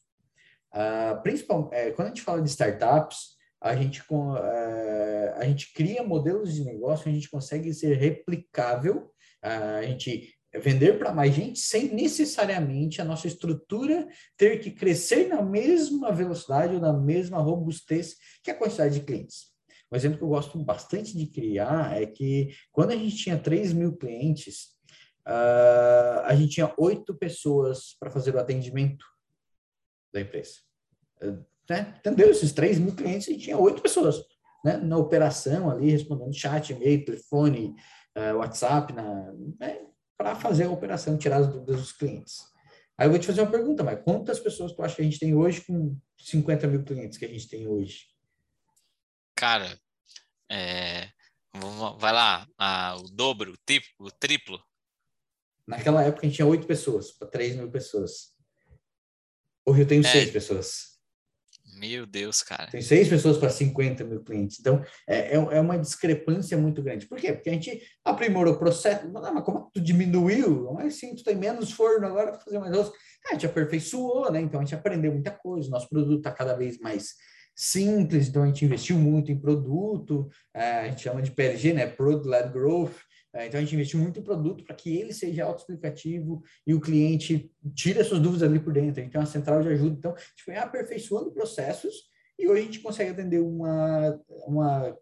Uh, é, quando a gente fala de startups, a gente, uh, a gente cria modelos de negócio, a gente consegue ser replicável, uh, a gente vender para mais gente sem necessariamente a nossa estrutura ter que crescer na mesma velocidade ou na mesma robustez que a quantidade de clientes. Um exemplo que eu gosto bastante de criar é que quando a gente tinha 3 mil clientes, uh, a gente tinha oito pessoas para fazer o atendimento da empresa. Uh, né? Entendeu? Esses 3 mil clientes, a gente tinha oito pessoas né? na operação ali, respondendo chat, e-mail, telefone, uh, WhatsApp, na, né? Para fazer a operação, tirar as dúvidas dos clientes. Aí eu vou te fazer uma pergunta, mas quantas pessoas tu acha que a gente tem hoje com 50 mil clientes que a gente tem hoje? Cara, é, vai lá, o dobro, o triplo, o triplo. Naquela época a gente tinha oito pessoas para 3 mil pessoas. Hoje eu tenho é, seis pessoas. Meu Deus, cara. Tem seis pessoas para 50 mil clientes. Então, é, é, é uma discrepância muito grande. Por quê? Porque a gente aprimorou o processo. Não, mas como tu diminuiu? Não é assim, tu tem menos forno agora para fazer mais doce. a gente aperfeiçoou, né? Então, a gente aprendeu muita coisa. Nosso produto está cada vez mais simples, então a gente investiu muito em produto, é, a gente chama de PLG, né? Product-Led Growth. É, então, a gente investiu muito em produto para que ele seja autoexplicativo e o cliente tire as suas dúvidas ali por dentro. A gente tem uma central de ajuda. Então, a gente foi aperfeiçoando processos e hoje a gente consegue atender uma, uma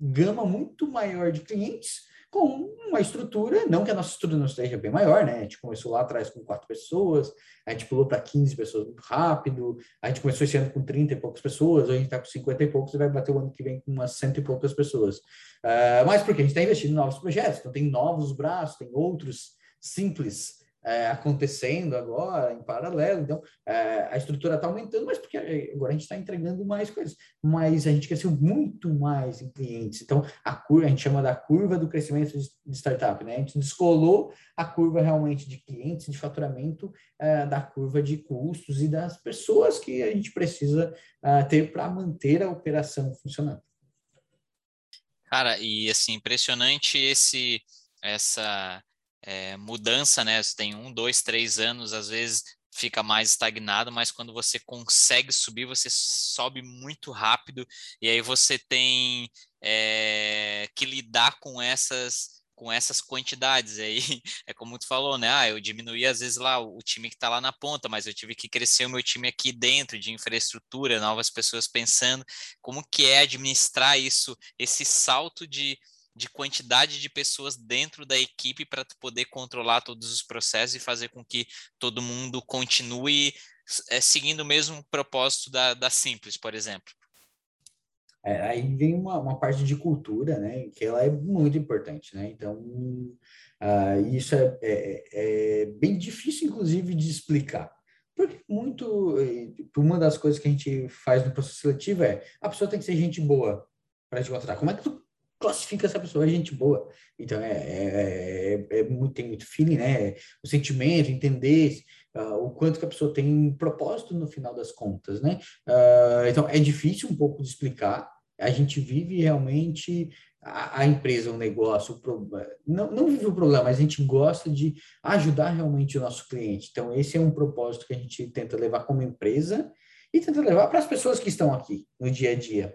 gama muito maior de clientes com uma estrutura, não que a nossa estrutura não esteja bem maior, né? A gente começou lá atrás com quatro pessoas, a gente pulou para 15 pessoas muito rápido, a gente começou esse ano com 30 e poucas pessoas, hoje a gente está com 50 e poucos e vai bater o ano que vem com umas cento e poucas pessoas. Uh, mas porque a gente está investindo em novos projetos, então tem novos braços, tem outros simples é, acontecendo agora em paralelo. Então, é, a estrutura está aumentando, mas porque agora a gente está entregando mais coisas. Mas a gente cresceu muito mais em clientes. Então, a curva, a gente chama da curva do crescimento de, startup, né? A gente descolou a curva realmente de clientes, de faturamento, é, da curva de custos e das pessoas que a gente precisa é, ter para manter a operação funcionando. Cara, e assim, impressionante esse essa é, mudança, né? Você tem um, dois, três anos, às vezes fica mais estagnado, mas quando você consegue subir, você sobe muito rápido e aí você tem é, que lidar com essas com essas quantidades. Aí é como tu falou né? Ah eu diminuí às vezes lá o, time que está lá na ponta mas eu tive que crescer o meu time aqui dentro de infraestrutura novas pessoas pensando. Como que é administrar isso esse salto de de quantidade de pessoas dentro da equipe para poder controlar todos os processos e fazer com que todo mundo continue é, seguindo o mesmo propósito da, da Simples, por exemplo. É, aí vem uma, uma parte de cultura, né, que ela é muito importante, né, então uh, isso é, é, é, bem difícil, inclusive, de explicar, porque muito, uma das coisas que a gente faz no processo seletivo é, a pessoa tem que ser gente boa para te contratar, como é que tu classifica essa pessoa, é gente boa. Então, é, é, é, é muito, tem muito feeling, né? O sentimento, entender uh, o quanto que a pessoa tem propósito no final das contas, né? Uh, então, é difícil um pouco de explicar. A gente vive realmente a, a empresa, o negócio, o. Não, não vive o problema, mas a gente gosta de ajudar realmente o nosso cliente. Então, esse é um propósito que a gente tenta levar como empresa e tenta levar para as pessoas que estão aqui no dia a dia.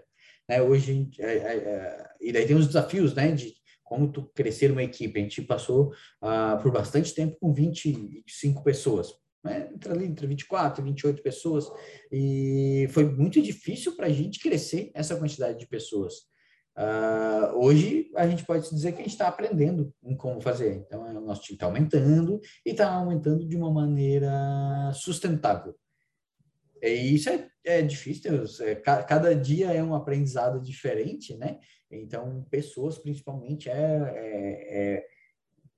Né? Hoje, é, é, é, e daí tem os desafios, né, de como tu crescer uma equipe. A gente passou uh, por bastante tempo com 25 pessoas, né? entre ali, entre 24 e 28 pessoas, e foi muito difícil para a gente crescer essa quantidade de pessoas. Uh, hoje a gente pode dizer que a gente está aprendendo em como fazer. Então, o nosso time está aumentando e está aumentando de uma maneira sustentável. E isso é, é difícil, é, cada dia é um aprendizado diferente, né? Então, pessoas, principalmente, é, é, é,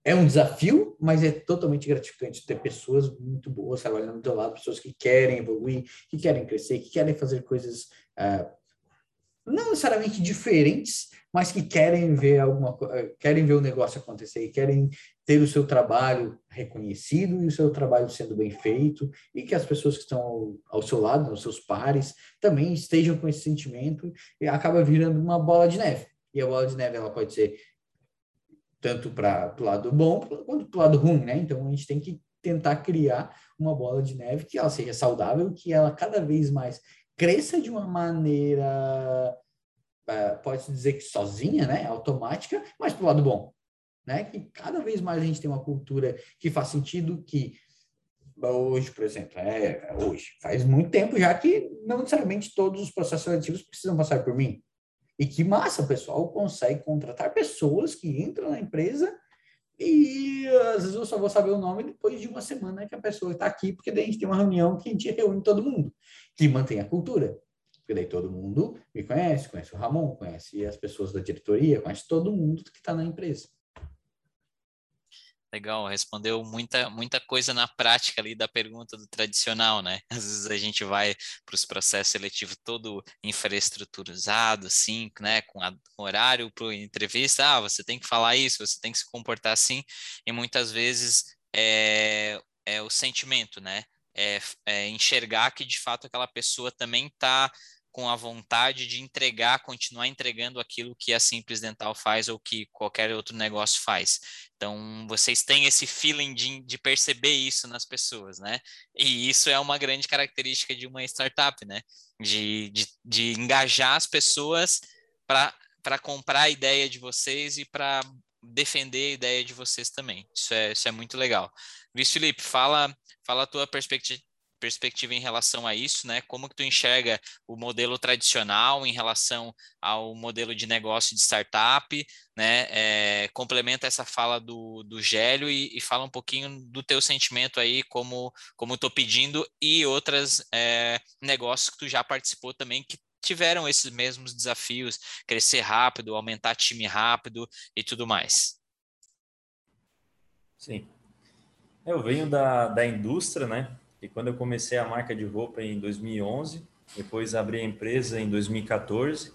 é, um desafio, mas é totalmente gratificante ter pessoas muito boas trabalhando do teu lado, pessoas que querem evoluir, que querem crescer, que querem fazer coisas uh, não necessariamente diferentes, mas que querem ver alguma querem ver o negócio acontecer, querem ter o seu trabalho reconhecido e o seu trabalho sendo bem feito e que as pessoas que estão ao, seu lado, os seus pares, também estejam com esse sentimento e acaba virando uma bola de neve. E a bola de neve ela pode ser tanto para o lado bom quanto para o lado ruim, né? Então a gente tem que tentar criar uma bola de neve que ela seja saudável, que ela cada vez mais cresça de uma maneira é, pode-se dizer que sozinha, né, automática, mas para o lado bom, né, que cada vez mais a gente tem uma cultura que faz sentido, que hoje, por exemplo, é, hoje, faz muito tempo já que não necessariamente todos os processos seletivos precisam passar por mim. E que massa, o pessoal consegue contratar pessoas que entram na empresa e às vezes eu só vou saber o nome depois de uma semana que a pessoa está aqui, porque daí a gente tem uma reunião que a gente reúne todo mundo, que mantém a cultura. Porque daí todo mundo me conhece, conhece o Ramon, conhece as pessoas da diretoria, conhece todo mundo que está na empresa. Legal, respondeu muita, muita coisa na prática ali da pergunta do tradicional, né? Às vezes a gente vai para os processos seletivos todo infraestruturizado, assim, né? Com, a, horário para entrevista, ah, você tem que falar isso, você tem que se comportar assim, e muitas vezes é, é o sentimento, né? É, é, enxergar que de fato aquela pessoa também está com a vontade de entregar, continuar entregando aquilo que a Simples Dental faz ou que qualquer outro negócio faz. Então, vocês têm esse feeling de, de perceber isso nas pessoas, né? E isso é uma grande característica de uma startup, né? De, de, de engajar as pessoas para comprar a ideia de vocês e para defender a ideia de vocês também. Isso é, isso é muito legal. Luiz Felipe, fala, fala a tua perspectiva perspectiva em relação a isso, né? Como que tu enxerga o modelo tradicional em relação ao modelo de negócio de startup, né? É, complementa essa fala do, do Gélio e, e, fala um pouquinho do teu sentimento aí, como como tô pedindo e outras é, negócios que tu já participou também que tiveram esses mesmos desafios, crescer rápido, aumentar time rápido e tudo mais. Sim. Eu venho da, da indústria, né? E quando eu comecei a marca de roupa em 2011, depois abri a empresa em 2014.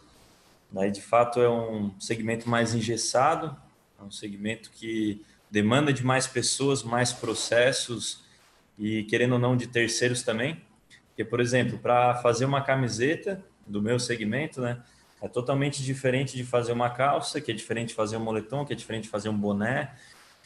Daí, de fato, é um segmento mais engessado, é um segmento que demanda de mais pessoas, mais processos e, querendo ou não, de terceiros também. Porque, por exemplo, para fazer uma camiseta do meu segmento, né, é totalmente diferente de fazer uma calça, que é diferente de fazer um moletom, que é diferente de fazer um boné.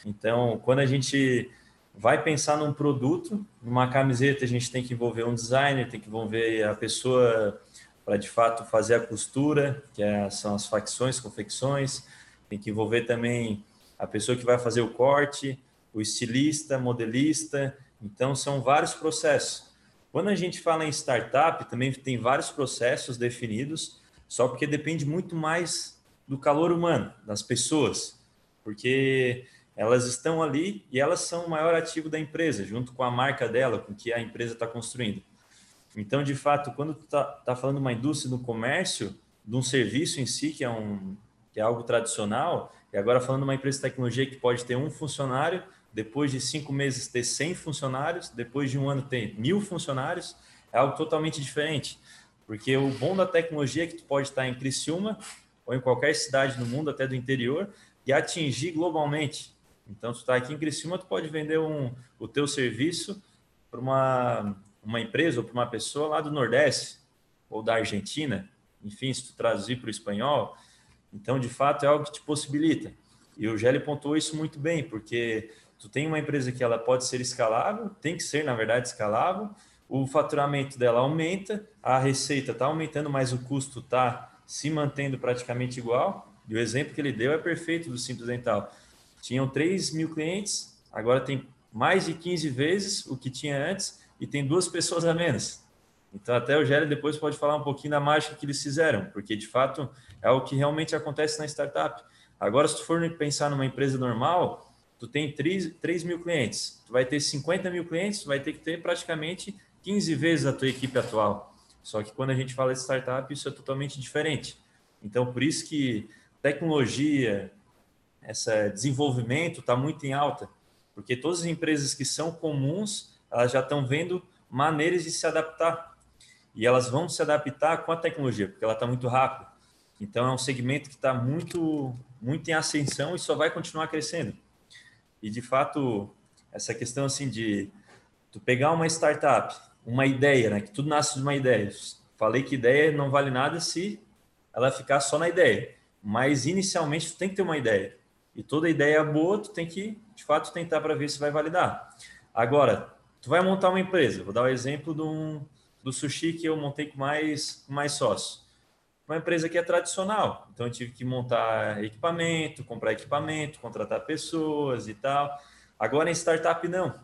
Então, quando a gente vai pensar num produto, numa camiseta, a gente tem que envolver um designer, tem que envolver a pessoa para de fato fazer a costura, que é, são as facções, confecções, tem que envolver também a pessoa que vai fazer o corte, o estilista, modelista. Então, são vários processos. Quando a gente fala em startup, também tem vários processos definidos, só porque depende muito mais do calor humano, das pessoas. Porque elas estão ali e elas são o maior ativo da empresa, junto com a marca dela, com que a empresa está construindo. Então, de fato, quando tu está tá falando uma indústria do comércio, de um serviço em si, que é, um, que é algo tradicional, e agora falando uma empresa de tecnologia que pode ter um funcionário, depois de cinco meses ter 100 funcionários, depois de um ano ter mil funcionários, é algo totalmente diferente. Porque o bom da tecnologia é que tu pode estar em Criciúma ou em qualquer cidade do mundo, até do interior, e atingir globalmente. Então, tu está aqui em Criciúma, tu pode vender um, o teu serviço para uma, uma empresa ou para uma pessoa lá do Nordeste ou da Argentina, enfim, se tu traduzir para o espanhol. Então, de fato, é algo que te possibilita. E o Gelli pontuou isso muito bem, porque tu tem uma empresa que ela pode ser escalável, tem que ser, na verdade, escalável, o faturamento dela aumenta, a receita está aumentando, mas o custo está se mantendo praticamente igual. E o exemplo que ele deu é perfeito do Simples Dental tinham 3 mil clientes, agora tem mais de 15 vezes o que tinha antes e tem duas pessoas a menos. Então, até o Gélio depois pode falar um pouquinho da mágica que eles fizeram, porque de fato é o que realmente acontece na startup. Agora, se tu for pensar numa empresa normal, tu tem 3, 3 mil clientes, tu vai ter 50 mil clientes, tu vai ter que ter praticamente 15 vezes a tua equipe atual. Só que quando a gente fala de startup, isso é totalmente diferente. Então, por isso que tecnologia, esse desenvolvimento está muito em alta, porque todas as empresas que são comuns, elas já estão vendo maneiras de se adaptar. E elas vão se adaptar com a tecnologia, porque ela está muito rápida. Então, é um segmento que está muito, muito em ascensão e só vai continuar crescendo. E, de fato, essa questão assim de tu pegar uma startup, uma ideia, né? Que tudo nasce de uma ideia. Falei que ideia não vale nada se ela ficar só na ideia. Mas, inicialmente, tu tem que ter uma ideia. E toda ideia boa, tu tem que, de fato, tentar para ver se vai validar. Agora, tu vai montar uma empresa. Vou dar o um exemplo do, do sushi que eu montei com mais, com mais sócios. Uma empresa que é tradicional. Então, eu tive que montar equipamento, comprar equipamento, contratar pessoas e tal. Agora, em startup, não.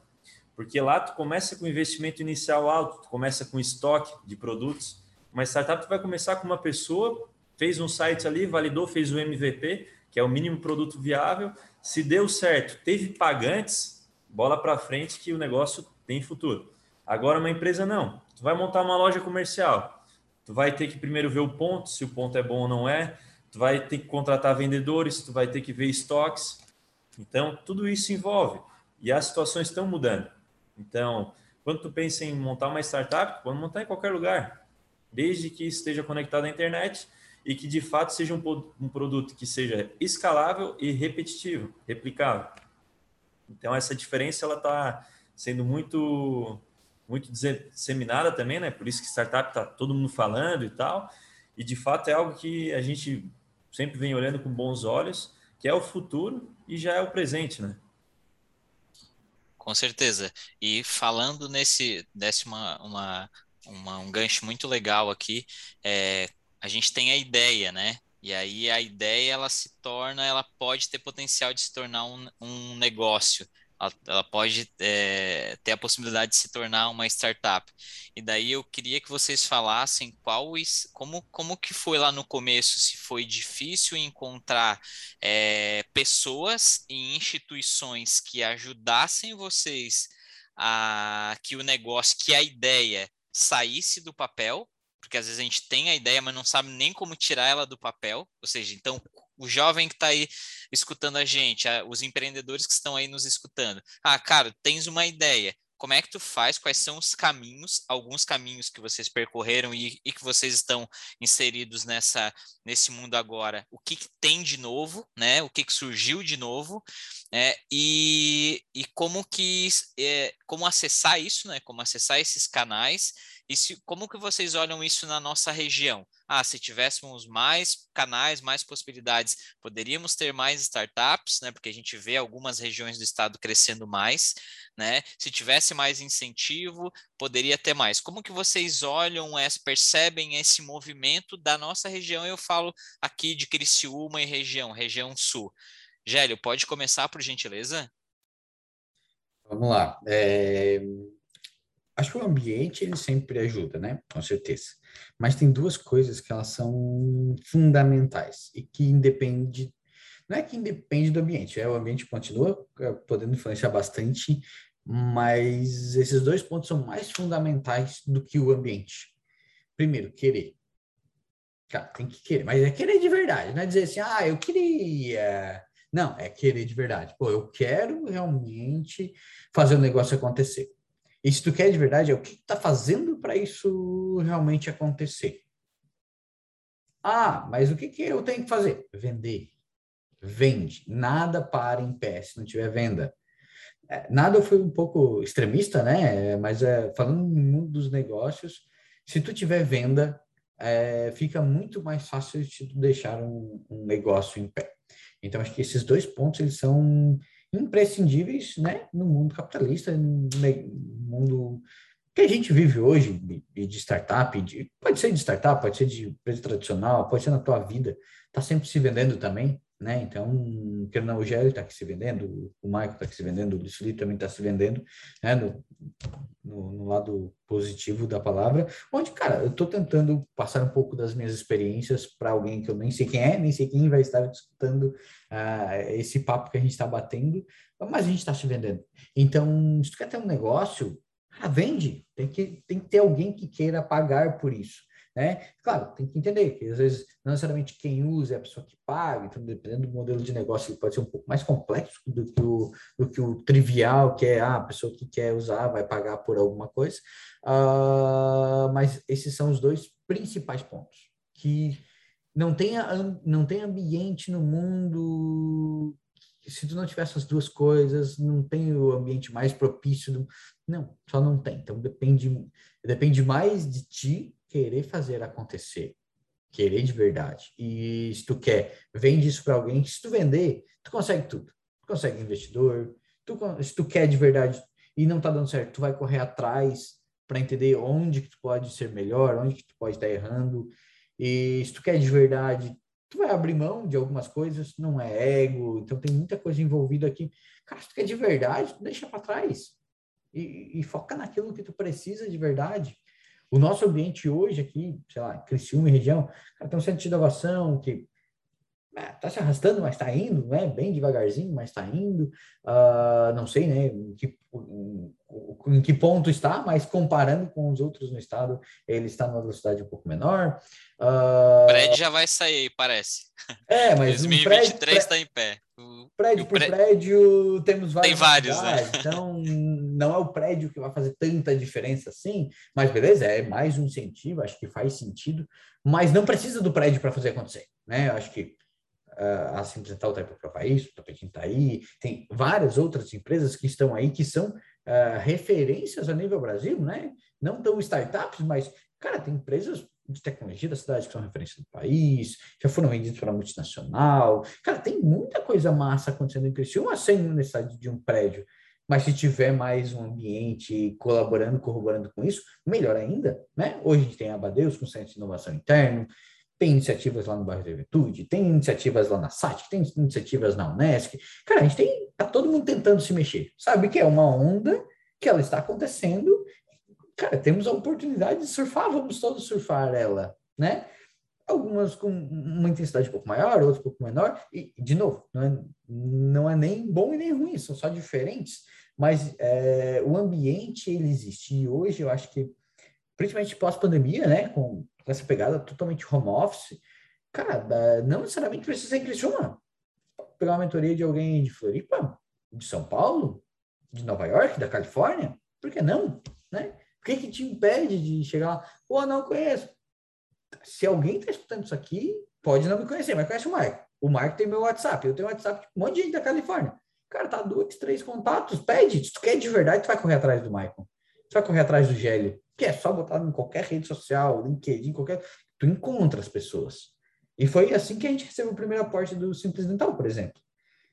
Porque lá tu começa com investimento inicial alto, tu começa com estoque de produtos. Uma startup tu vai começar com uma pessoa, fez um site ali, validou, fez o MVP, que é o mínimo produto viável. Se deu certo, teve pagantes, bola para frente que o negócio tem futuro. Agora uma empresa não. Tu vai montar uma loja comercial. Tu vai ter que primeiro ver o ponto, se o ponto é bom ou não é. Tu vai ter que contratar vendedores, tu vai ter que ver estoques. Então, tudo isso envolve. E as situações estão mudando. Então, quando tu pensa em montar uma startup, pode montar em qualquer lugar. Desde que esteja conectado à internet e que de fato seja um, um produto que seja escalável e repetitivo, replicável. Então essa diferença ela está sendo muito muito disseminada também, né? Por isso que startup está todo mundo falando e tal. E de fato é algo que a gente sempre vem olhando com bons olhos, que é o futuro e já é o presente, né? Com certeza. E falando nesse, desse uma, uma, uma um gancho muito legal aqui, é, a gente tem a ideia, né? E aí a ideia ela se torna, ela pode ter potencial de se tornar um, um negócio ela, ela pode é, ter a possibilidade de se tornar uma startup. E daí eu queria que vocês falassem qual, como, como que foi lá no começo, se foi difícil encontrar é, pessoas e instituições que ajudassem vocês a que o negócio, que a ideia saísse do papel, porque às vezes a gente tem a ideia, mas não sabe nem como tirar ela do papel. Ou seja, então o jovem que está aí escutando a gente, os empreendedores que estão aí nos escutando. Ah, cara, tens uma ideia. Como é que tu faz? Quais são os caminhos, alguns caminhos que vocês percorreram e, e que vocês estão inseridos nessa nesse mundo agora? O que, que tem de novo, né? O que, que surgiu de novo? É, e, e como que é, como acessar isso, né? Como acessar esses canais e como que vocês olham isso na nossa região? Ah, se tivéssemos mais canais, mais possibilidades, poderíamos ter mais startups, né? Porque a gente vê algumas regiões do estado crescendo mais, né? Se tivesse mais incentivo, poderia ter mais. Como que vocês olham, percebem esse movimento da nossa região? Eu falo aqui de Criciúma e região, região sul. Gélio, pode começar, por gentileza? Vamos lá. É Acho que o ambiente ele sempre ajuda, né? Com certeza. Mas tem duas coisas que elas são fundamentais e que independe não é que independe do ambiente, é o ambiente continua é, podendo influenciar bastante, mas esses dois pontos são mais fundamentais do que o ambiente. Primeiro, querer. Cara, tem que querer, mas é querer de verdade, não é dizer assim, ah, eu queria. Não, é querer de verdade. Pô, eu quero realmente fazer o negócio acontecer. E se tu quer de verdade, é o que tu tá fazendo para isso realmente acontecer. Ah, mas o que, que eu tenho que fazer? Vender. Vende. Nada para em pé se não tiver venda. É, nada foi um pouco extremista, né? Mas é, falando no mundo dos negócios, se tu tiver venda, é, fica muito mais fácil de tu deixar um, um negócio em pé. Então, acho que esses dois pontos, eles são imprescindíveis né, no mundo capitalista, no mundo que a gente vive hoje de, startup, de, pode ser de startup, pode ser de empresa tradicional, pode ser na tua vida, está sempre se vendendo também, né? Então, que não, o Gélio está aqui se vendendo, o Michael está aqui se vendendo, o Luiz também está se vendendo, né? No, no, no, lado positivo da palavra, onde, cara, eu estou tentando passar um pouco das minhas experiências para alguém que eu nem sei quem é, nem sei quem vai estar escutando uh, esse papo que a gente está batendo, mas a gente está se vendendo. Então, se tu quer ter um negócio, ah, vende, tem que, tem que ter alguém que queira pagar por isso. Né? Claro, tem que entender que às vezes não necessariamente quem usa é a pessoa que paga, então dependendo do modelo de negócio ele pode ser um pouco mais complexo do que o, do que o trivial, que é ah, a pessoa que quer usar vai pagar por alguma coisa. Uh, mas esses são os dois principais pontos que não tem, não tem ambiente no mundo se tu não tiver essas duas coisas, não tem o ambiente mais propício. Do... Não, só não tem. Então depende, depende mais de ti querer fazer acontecer, querer de verdade. E se tu quer, vende isso para alguém. Se tu vender, tu consegue tudo. Tu consegue investidor. Tu, se tu quer de verdade e não está dando certo, tu vai correr atrás para entender onde que tu pode ser melhor, onde que tu pode estar tá errando. E se tu quer de verdade, tu vai abrir mão de algumas coisas, não é ego, então tem muita coisa envolvida aqui. Cara, se tu quer de verdade, tu deixa para trás. E, e, foca naquilo que tu precisa de verdade. O nosso ambiente hoje aqui, sei lá, Criciúma e região, cara, tem um centro de inovação que está é, se arrastando, mas está indo, né? Bem devagarzinho, mas está indo. Uh, não sei, né? Em que, em que, ponto está, mas comparando com os outros no estado, ele está numa velocidade um pouco menor. Uh, o prédio já vai sair, parece. É, mas 2023 está em pé. Prédio por prédio, temos vários. Tem vários, né? Então, não é o prédio que vai fazer tanta diferença assim, mas beleza, é mais um incentivo, acho que faz sentido, mas não precisa do prédio para fazer acontecer, né? Acho que uh, a Simples Dental está aí para provar isso, o Tapetinho está aí, tem várias outras empresas que estão aí que são uh, referências a nível Brasil, né? Não tão startups, mas, cara, tem empresas de tecnologia da cidade que são referência do país, já foram vendidos para multinacional. Cara, tem muita coisa massa acontecendo em Criciúma sem necessidade de um prédio. Mas se tiver mais um ambiente colaborando, corroborando com isso, melhor ainda, né? Hoje a gente tem Abadeus com centro de inovação interno, tem iniciativas lá no bairro da Juventude, tem iniciativas lá na SAT, tem iniciativas na Unesc. Cara, a gente tem, tá todo mundo tentando se mexer. Sabe que é uma onda que ela está acontecendo. Cara, temos a oportunidade de surfar, vamos todos surfar ela, né? Algumas com uma intensidade um pouco maior, outras um pouco menor. E, de novo, não é, não é nem bom e nem ruim, são só diferentes. Mas é, o ambiente, ele existe. E hoje, eu acho que, principalmente pós-pandemia, né? Com essa pegada totalmente home office, cara, não necessariamente precisa ser em. Pegar uma mentoria de alguém de Floripa, de São Paulo, de Nova York, da Califórnia, por que não? Né? Por que, que te impede de chegar lá? Pô, não conheço. Se alguém está escutando isso aqui, pode não me conhecer, mas conhece o Marco. O Marco tem meu WhatsApp, eu tenho WhatsApp de um monte de gente da Califórnia. Cara, tá dois, três contatos, pede. Se tu quer de verdade, tu vai correr atrás do Michael. Tu vai correr atrás do Gélio que é só botar em qualquer rede social, LinkedIn, qualquer. Tu encontra as pessoas. E foi assim que a gente recebeu o primeiro aporte do Simples Dental, por exemplo.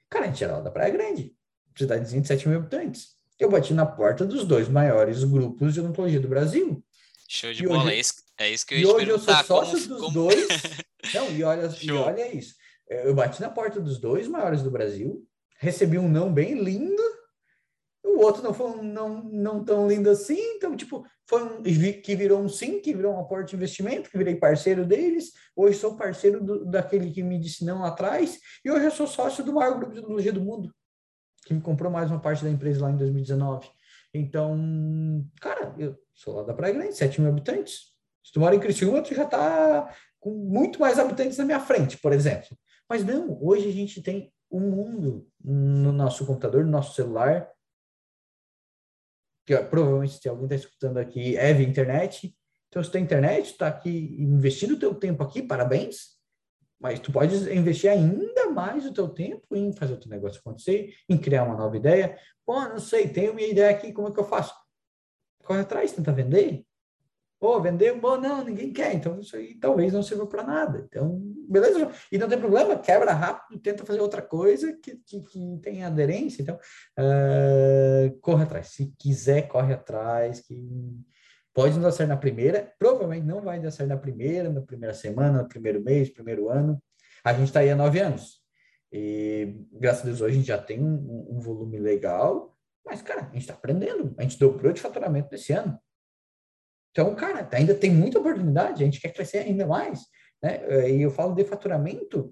Cara, a gente era lá da Praia Grande, cidadezinha de 7 mil habitantes. Eu bati na porta dos dois maiores grupos de odontologia do Brasil. Show de e bola, hoje, é, isso, é isso que eu ia E hoje eu sou sócio dos como... dois. Não, e olha, e olha isso. Eu bati na porta dos dois maiores do Brasil, recebi um não bem lindo, o outro não foi um não, não tão lindo assim, então, tipo, foi um que virou um sim, que virou um aporte de investimento, que virei parceiro deles, hoje sou parceiro do, daquele que me disse não lá atrás, e hoje eu sou sócio do maior grupo de tecnologia do mundo, que me comprou mais uma parte da empresa lá em 2019. Então, cara, eu sou lá da Praia Grande, 7 mil habitantes. Se tu mora em Criciúma, tu já está com muito mais habitantes na minha frente, por exemplo. Mas não, hoje a gente tem o um mundo no nosso computador, no nosso celular, que provavelmente se alguém está escutando aqui é via internet. Então, se tem internet, está aqui investindo o teu tempo aqui, parabéns. Mas tu pode investir ainda mais o teu tempo em fazer o teu negócio acontecer, em criar uma nova ideia. Pô, não sei, tenho minha ideia aqui, como é que eu faço? Corre atrás, tenta vender. Pô, vendeu, bom, não, ninguém quer, então isso aí talvez não sirva para nada. Então, beleza, e não tem problema, quebra rápido, tenta fazer outra coisa que, que, que tenha aderência. Então, uh, corre atrás. Se quiser, corre atrás, que pode não dar certo na primeira, provavelmente não vai dar certo na primeira, na primeira semana, no primeiro mês, primeiro ano. A gente está aí há nove anos. E graças a Deus hoje a gente já tem um, um volume legal, mas, cara, a gente está aprendendo. A gente dobrou de faturamento nesse ano. Então, cara, ainda tem muita oportunidade, a gente quer crescer ainda mais. Né? E eu falo de faturamento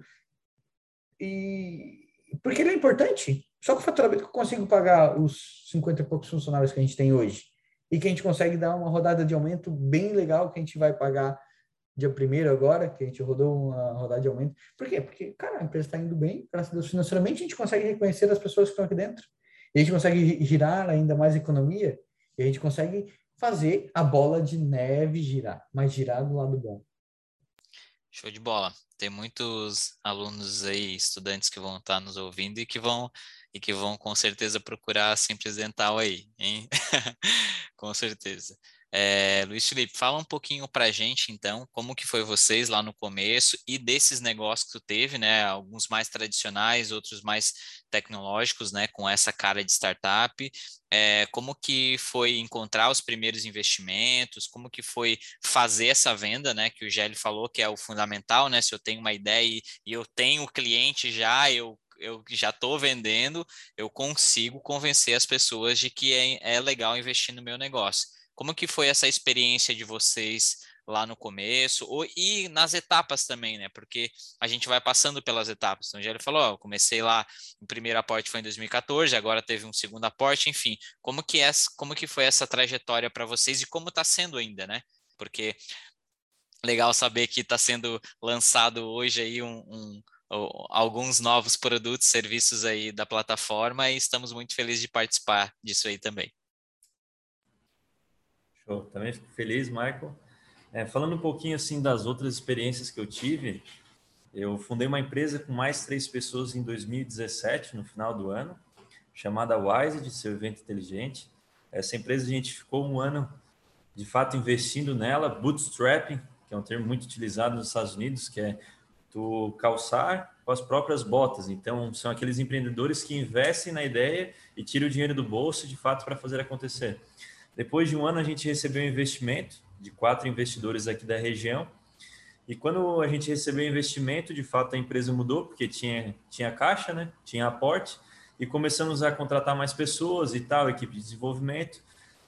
e porque ele é importante. Só com o faturamento que eu consigo pagar os 50 e poucos funcionários que a gente tem hoje. E que a gente consegue dar uma rodada de aumento bem legal que a gente vai pagar dia primeiro agora, que a gente rodou uma rodada de aumento. Por quê? Porque, cara, a empresa está indo bem, graças a Deus, financeiramente, a gente consegue reconhecer as pessoas que estão aqui dentro. E a gente consegue girar ainda mais economia. E a gente consegue fazer a bola de neve girar, mas girar do lado bom. Show de bola. Tem muitos alunos aí, estudantes que vão estar nos ouvindo e que vão e que vão com certeza procurar Simples Dental aí, hein? com certeza. É, Luiz Felipe, fala um pouquinho para a gente, então, como que foi vocês lá no começo e desses negócios que tu teve, né? Alguns mais tradicionais, outros mais tecnológicos, né? Com essa cara de startup. É, como que foi encontrar os primeiros investimentos? Como que foi fazer essa venda, né? Que o Gélio falou que é o fundamental, né? Se eu tenho uma ideia e, e eu tenho o cliente já, eu eu já estou vendendo, eu consigo convencer as pessoas de que é, é legal investir no meu negócio. Como que foi essa experiência de vocês lá no começo ou, e nas etapas também, né? Porque a gente vai passando pelas etapas. Então, já ele falou, ó, comecei lá, o primeiro aporte foi em 2014, agora teve um segundo aporte, enfim. Como que é, como que foi essa trajetória para vocês e como está sendo ainda, né? Porque legal saber que está sendo lançado hoje aí um, um alguns novos produtos, serviços aí da plataforma e estamos muito felizes de participar disso aí também. Show, também fico feliz, Michael. É, falando um pouquinho assim das outras experiências que eu tive, eu fundei uma empresa com mais três pessoas em 2017, no final do ano, chamada Wise, de seu evento inteligente. Essa empresa a gente ficou um ano, de fato, investindo nela, bootstrapping, que é um termo muito utilizado nos Estados Unidos, que é tu calçar com as próprias botas. Então, são aqueles empreendedores que investem na ideia e tiram o dinheiro do bolso, de fato, para fazer acontecer. Depois de um ano, a gente recebeu um investimento de quatro investidores aqui da região. E quando a gente recebeu o investimento, de fato, a empresa mudou, porque tinha, tinha caixa, né? tinha aporte, e começamos a contratar mais pessoas e tal, equipe de desenvolvimento.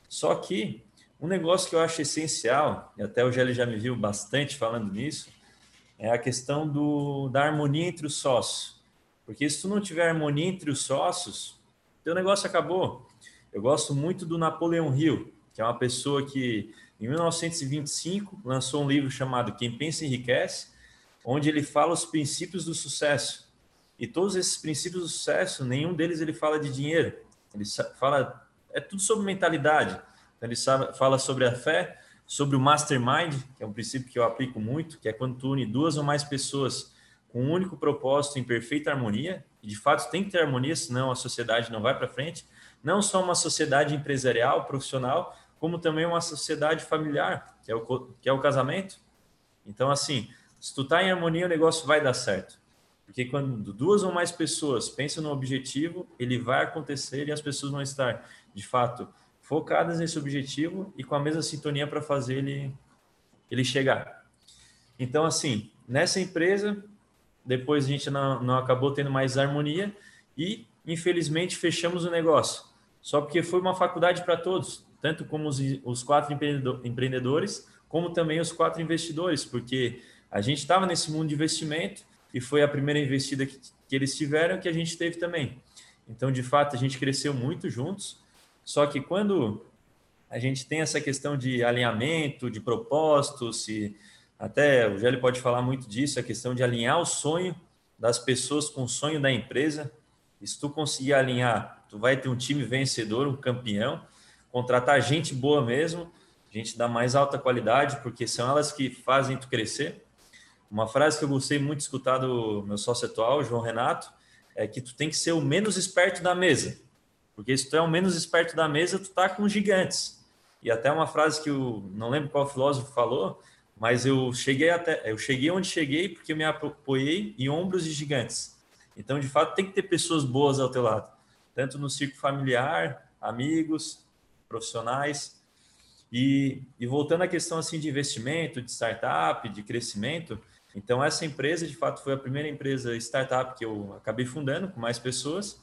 Só que um negócio que eu acho essencial, e até o Gelli já me viu bastante falando nisso, é a questão do, da harmonia entre os sócios. Porque se tu não tiver harmonia entre os sócios, teu negócio acabou. Eu gosto muito do Napoleão Hill, que é uma pessoa que, em 1925, lançou um livro chamado Quem Pensa Enriquece, onde ele fala os princípios do sucesso. E todos esses princípios do sucesso, nenhum deles ele fala de dinheiro. Ele fala, é tudo sobre mentalidade. Então, ele fala sobre a fé, sobre o mastermind, que é um princípio que eu aplico muito, que é quando tu une duas ou mais pessoas com um único propósito em perfeita harmonia, e de fato tem que ter harmonia, senão a sociedade não vai para frente. Não só uma sociedade empresarial, profissional, como também uma sociedade familiar, que é o, que é o casamento. Então, assim, se tu tá em harmonia, o negócio vai dar certo. Porque quando duas ou mais pessoas pensam no objetivo, ele vai acontecer e as pessoas vão estar, de fato, focadas nesse objetivo e com a mesma sintonia para fazer ele, ele chegar. Então, assim, nessa empresa, depois a gente não, não acabou tendo mais harmonia e, infelizmente, fechamos o negócio. Só porque foi uma faculdade para todos, tanto como os, os quatro empreendedores, como também os quatro investidores, porque a gente estava nesse mundo de investimento e foi a primeira investida que, que eles tiveram que a gente teve também. Então, de fato, a gente cresceu muito juntos só que quando a gente tem essa questão de alinhamento, de propósito, se até o Gélio pode falar muito disso, a questão de alinhar o sonho das pessoas com o sonho da empresa. E se tu conseguir alinhar, tu vai ter um time vencedor, um campeão, contratar gente boa mesmo, gente da mais alta qualidade, porque são elas que fazem tu crescer. Uma frase que eu gostei muito de escutar do meu sócio atual, João Renato, é que tu tem que ser o menos esperto da mesa. Porque se tu é o menos esperto da mesa, tu tá com gigantes. E até uma frase que eu não lembro qual filósofo falou, mas eu cheguei até eu cheguei onde cheguei porque eu me apoiei em ombros de gigantes. Então, de fato, tem que ter pessoas boas ao teu lado, tanto no círculo familiar, amigos, profissionais. E, e voltando à questão assim de investimento, de startup, de crescimento, então essa empresa, de fato, foi a primeira empresa startup que eu acabei fundando com mais pessoas.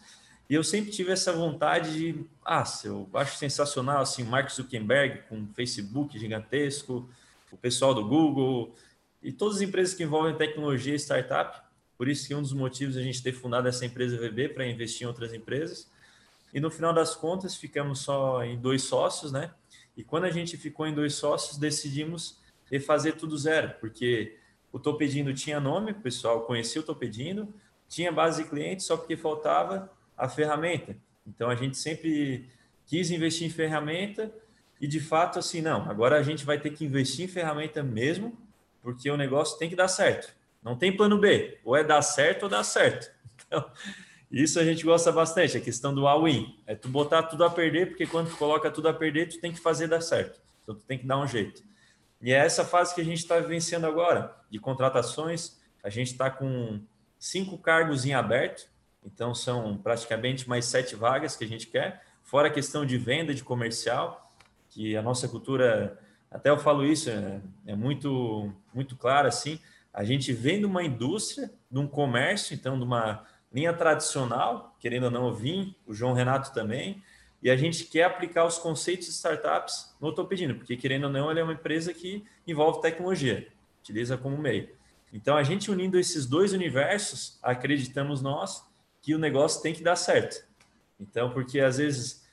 E eu sempre tive essa vontade de, ah, eu acho sensacional assim, Mark Zuckerberg com Facebook gigantesco, o pessoal do Google e todas as empresas que envolvem tecnologia e startup. Por isso que um dos motivos a gente ter fundado essa empresa VB para investir em outras empresas. E no final das contas ficamos só em dois sócios, né? E quando a gente ficou em dois sócios, decidimos refazer tudo zero, porque o Topedindo tinha nome, o pessoal conhecia o Topedindo, tinha base de clientes, só porque faltava a ferramenta. Então a gente sempre quis investir em ferramenta e de fato assim, não, agora a gente vai ter que investir em ferramenta mesmo, porque o negócio tem que dar certo. Não tem plano B, ou é dar certo ou dar certo. Então, isso a gente gosta bastante, a questão do all-in. É tu botar tudo a perder, porque quando tu coloca tudo a perder, tu tem que fazer dar certo. Então tu tem que dar um jeito. E é essa fase que a gente está vivenciando agora, de contratações. A gente está com cinco cargos em aberto, então, são praticamente mais sete vagas que a gente quer, fora a questão de venda, de comercial, que a nossa cultura, até eu falo isso, é, é muito, muito claro assim, a gente vem de uma indústria, de um comércio, então, de uma linha tradicional, querendo ou não, eu vim, o João Renato também, e a gente quer aplicar os conceitos de startups no Topedindo, porque, querendo ou não, ele é uma empresa que envolve tecnologia, utiliza como meio. Então, a gente unindo esses dois universos, acreditamos nós, que o negócio tem que dar certo. Então, porque às vezes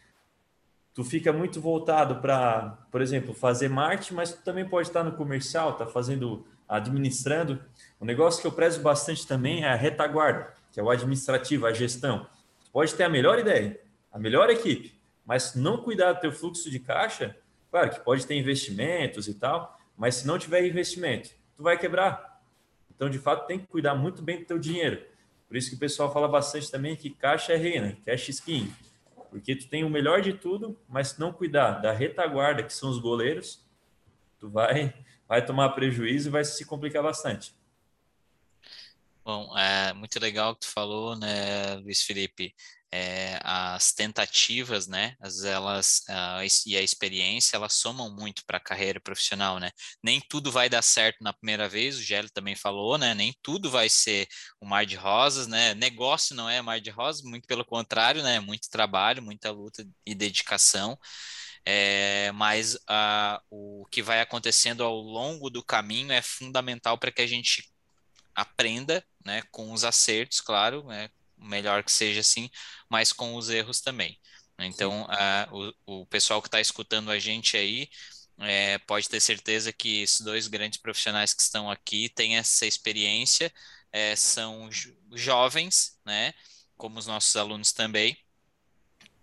tu fica muito voltado para, por exemplo, fazer marketing, mas tu também pode estar no comercial, tá fazendo, administrando. O negócio que eu prezo bastante também é a retaguarda, que é o administrativo, a gestão. Tu pode ter a melhor ideia, a melhor equipe, mas se não cuidar do teu fluxo de caixa, claro que pode ter investimentos e tal, mas se não tiver investimento, tu vai quebrar. Então, de fato, tem que cuidar muito bem do teu dinheiro. Por isso que o pessoal fala bastante também que caixa é rei, né? Cash skin. Porque tu tem o melhor de tudo, mas se não cuidar da retaguarda, que são os goleiros, tu vai, vai tomar prejuízo e vai se complicar bastante. Bom, é muito legal que tu falou, né, Luiz Felipe? É, as tentativas, né, as, elas uh, e a experiência, elas somam muito para a carreira profissional, né? Nem tudo vai dar certo na primeira vez, o Gélio também falou, né? Nem tudo vai ser um mar de rosas, né? Negócio não é mar de rosas, muito pelo contrário, né? Muito trabalho, muita luta e dedicação. É, mas uh, o que vai acontecendo ao longo do caminho é fundamental para que a gente aprenda, né, com os acertos, claro, né, melhor que seja assim, mas com os erros também. Então, uh, o, o pessoal que está escutando a gente aí é, pode ter certeza que esses dois grandes profissionais que estão aqui têm essa experiência, é, são jovens, né, como os nossos alunos também,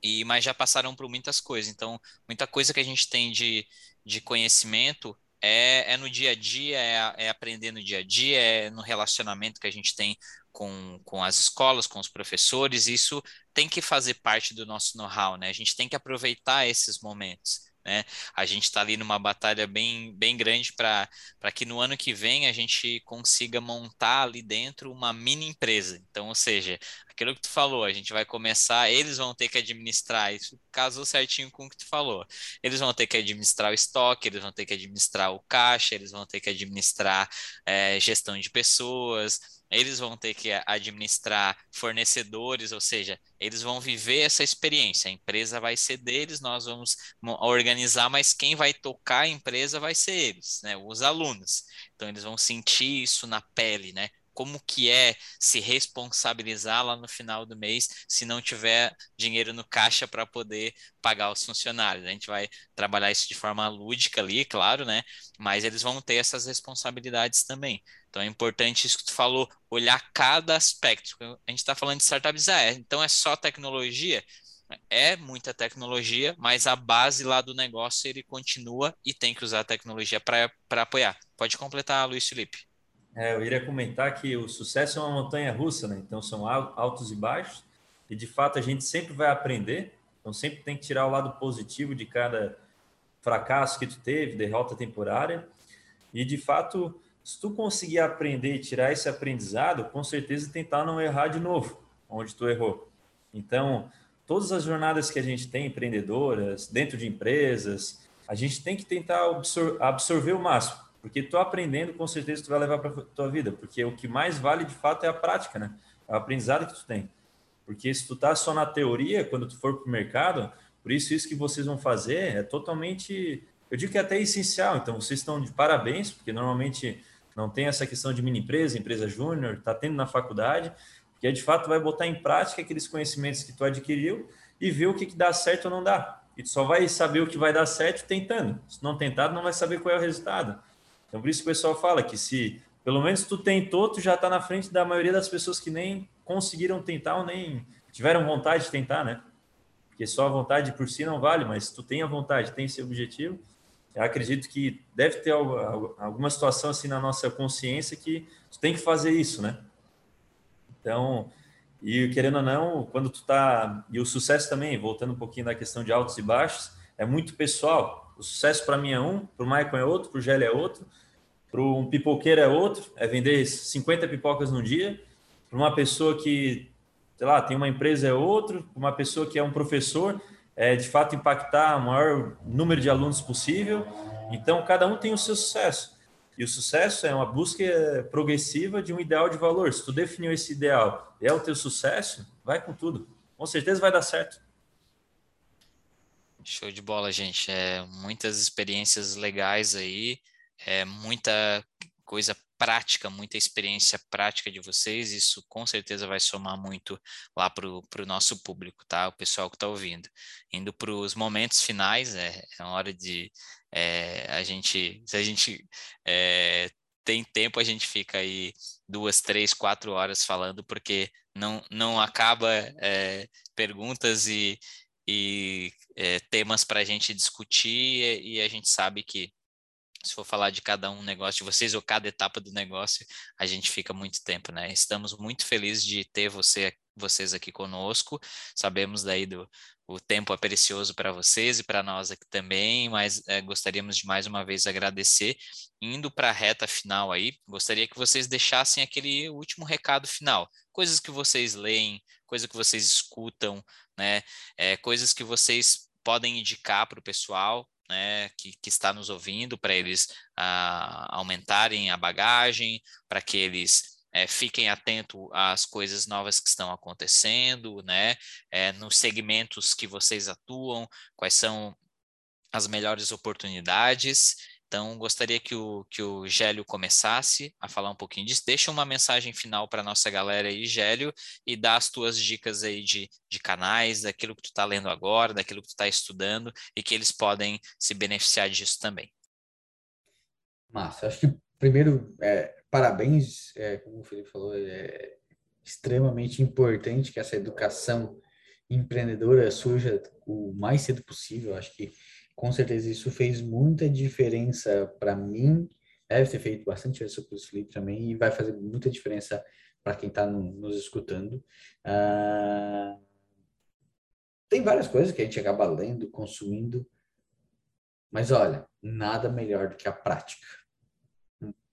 e mas já passaram por muitas coisas. Então, muita coisa que a gente tem de, de conhecimento é, é no dia a dia, é, é aprender no dia a dia, é no relacionamento que a gente tem com, com as escolas, com os professores, isso tem que fazer parte do nosso know-how, né? A gente tem que aproveitar esses momentos. Né? A gente está ali numa batalha bem, bem grande para que no ano que vem a gente consiga montar ali dentro uma mini empresa. Então, ou seja, aquilo que tu falou, a gente vai começar, eles vão ter que administrar, isso casou certinho com o que tu falou. Eles vão ter que administrar o estoque, eles vão ter que administrar o caixa, eles vão ter que administrar é, gestão de pessoas, eles vão ter que administrar fornecedores, ou seja, eles vão viver essa experiência. A empresa vai ser deles, nós vamos organizar, mas quem vai tocar a empresa vai ser eles, né? Os alunos. Então eles vão sentir isso na pele, né? Como que é se responsabilizar lá no final do mês se não tiver dinheiro no caixa para poder pagar os funcionários. A gente vai trabalhar isso de forma lúdica ali, claro, né? Mas eles vão ter essas responsabilidades também. Então é importante isso que tu falou, olhar cada aspecto. A gente está falando de startups, ah, é, então é só tecnologia? É muita tecnologia, mas a base lá do negócio ele continua e tem que usar a tecnologia para apoiar. Pode completar, Luiz Felipe. É, eu iria comentar que o sucesso é uma montanha russa, né? Então são altos e baixos, e de fato a gente sempre vai aprender, então sempre tem que tirar o lado positivo de cada fracasso que tu teve, derrota temporária, e de fato, se tu conseguir aprender e tirar esse aprendizado, com certeza tentar não errar de novo, onde tu errou. Então, todas as jornadas que a gente tem, empreendedoras, dentro de empresas, a gente tem que tentar absor absorver o máximo. Porque tu aprendendo, com certeza tu vai levar para tua vida, porque o que mais vale de fato é a prática, né? É o aprendizado que tu tem. Porque se tu tá só na teoria, quando tu for para o mercado, por isso isso que vocês vão fazer é totalmente, eu digo que é até essencial. Então vocês estão de parabéns, porque normalmente não tem essa questão de mini empresa, empresa júnior, tá tendo na faculdade, que é de fato vai botar em prática aqueles conhecimentos que tu adquiriu e ver o que, que dá certo ou não dá. E tu só vai saber o que vai dar certo tentando. Se não tentado, não vai saber qual é o resultado. Então, por isso o pessoal fala que se pelo menos tu tentou, tu já está na frente da maioria das pessoas que nem conseguiram tentar ou nem tiveram vontade de tentar, né? Porque só a vontade por si não vale, mas tu tem a vontade, tem esse objetivo, eu acredito que deve ter alguma situação assim na nossa consciência que tu tem que fazer isso, né? Então, e querendo ou não, quando tu tá e o sucesso também, voltando um pouquinho da questão de altos e baixos, é muito pessoal. O sucesso para mim é um, para o Maicon é outro, para o Gélio é outro, para um pipoqueiro é outro, é vender 50 pipocas no dia, para uma pessoa que, sei lá, tem uma empresa é outro, para uma pessoa que é um professor, é de fato impactar o maior número de alunos possível. Então, cada um tem o seu sucesso. E o sucesso é uma busca progressiva de um ideal de valor. Se tu definiu esse ideal e é o teu sucesso, vai com tudo. Com certeza vai dar certo. Show de bola, gente. É, muitas experiências legais aí, é, muita coisa prática, muita experiência prática de vocês. Isso com certeza vai somar muito lá para o nosso público, tá? O pessoal que está ouvindo. Indo para os momentos finais, é, é hora de é, a gente, se a gente é, tem tempo, a gente fica aí duas, três, quatro horas falando, porque não, não acaba é, perguntas e, e é, temas para a gente discutir e, a gente sabe que se for falar de cada um negócio de vocês ou cada etapa do negócio, a gente fica muito tempo, né? Estamos muito felizes de ter você vocês aqui conosco. Sabemos daí do o tempo é precioso para vocês e para nós aqui também, mas é, gostaríamos de mais uma vez agradecer. Indo para a reta final aí, gostaria que vocês deixassem aquele último recado final, coisas que vocês leem, coisas que vocês escutam, né? É, coisas que vocês podem indicar para o pessoal né, que, que, está nos ouvindo, para eles ah, aumentarem a bagagem, para que eles é, fiquem atentos às coisas novas que estão acontecendo, né, é, nos segmentos que vocês atuam, quais são as melhores oportunidades. Então, gostaria que o, que o Gélio começasse a falar um pouquinho disso. Deixa uma mensagem final para a nossa galera aí, Gélio, e dá as tuas dicas aí de, de canais, daquilo que tu está lendo agora, daquilo que tu está estudando, e que eles podem se beneficiar disso também. Massa, acho que primeiro, é, parabéns, é, como o Felipe falou, é extremamente importante que essa educação empreendedora surja o mais cedo possível. Acho que com certeza isso fez muita diferença para mim, deve ter feito bastante diferença para o Felipe também, e vai fazer muita diferença para quem está no, nos escutando. Uh, tem várias coisas que a gente acaba lendo, consumindo, mas olha, nada melhor do que a prática.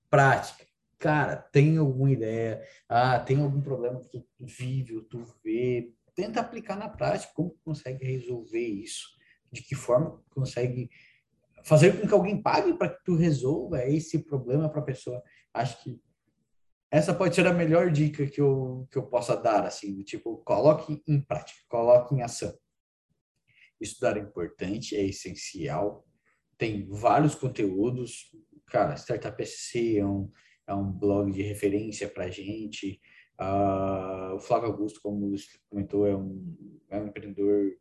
Prática. Cara, tem alguma ideia? Ah, tem algum problema que tu vive, ou tu vê? Tenta aplicar na prática como consegue resolver isso de que forma consegue fazer com que alguém pague para que tu resolva esse problema para a pessoa. Acho que essa pode ser a melhor dica que eu, que eu possa dar, assim, do tipo, coloque em prática, coloque em ação. Estudar é importante, é essencial, tem vários conteúdos, cara, Startup SC é um, é um blog de referência para gente, uh, o Flávio Augusto, como o Luiz comentou, é um, é um empreendedor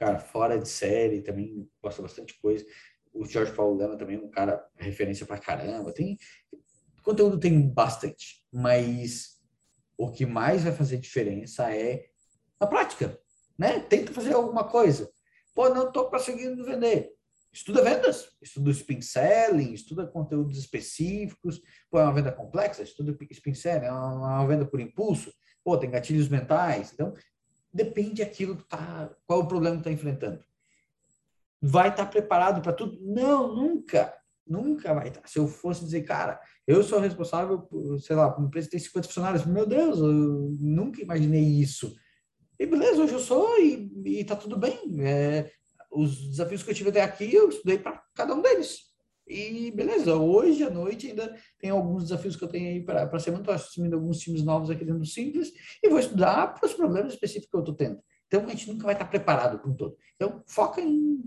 cara, fora de série, também gosta bastante coisa. O Jorge Paulo Lema também é um cara referência pra caramba. Tem conteúdo tem bastante, mas o que mais vai fazer diferença é a prática, né? Tenta fazer alguma coisa. Pô, não tô conseguindo vender. Estuda vendas, estuda spin selling, estuda conteúdos específicos. Pô, é uma venda complexa, estuda spin selling, é uma venda por impulso. Pô, tem gatilhos mentais. Então, Depende daquilo que tá, qual o problema que está enfrentando. Vai estar tá preparado para tudo? Não, nunca. Nunca vai estar. Tá. Se eu fosse dizer, cara, eu sou responsável, por, sei lá, uma empresa que tem 50 funcionários, meu Deus, eu nunca imaginei isso. E beleza, hoje eu sou e, e tá tudo bem. É, os desafios que eu tive até aqui, eu estudei para cada um deles. E beleza, hoje à noite ainda tem alguns desafios que eu tenho aí para a semana. Estou assumindo alguns times novos aqui dentro do Simples e vou estudar para os problemas específicos que eu estou tendo. Então a gente nunca vai estar preparado com todo. Então foca em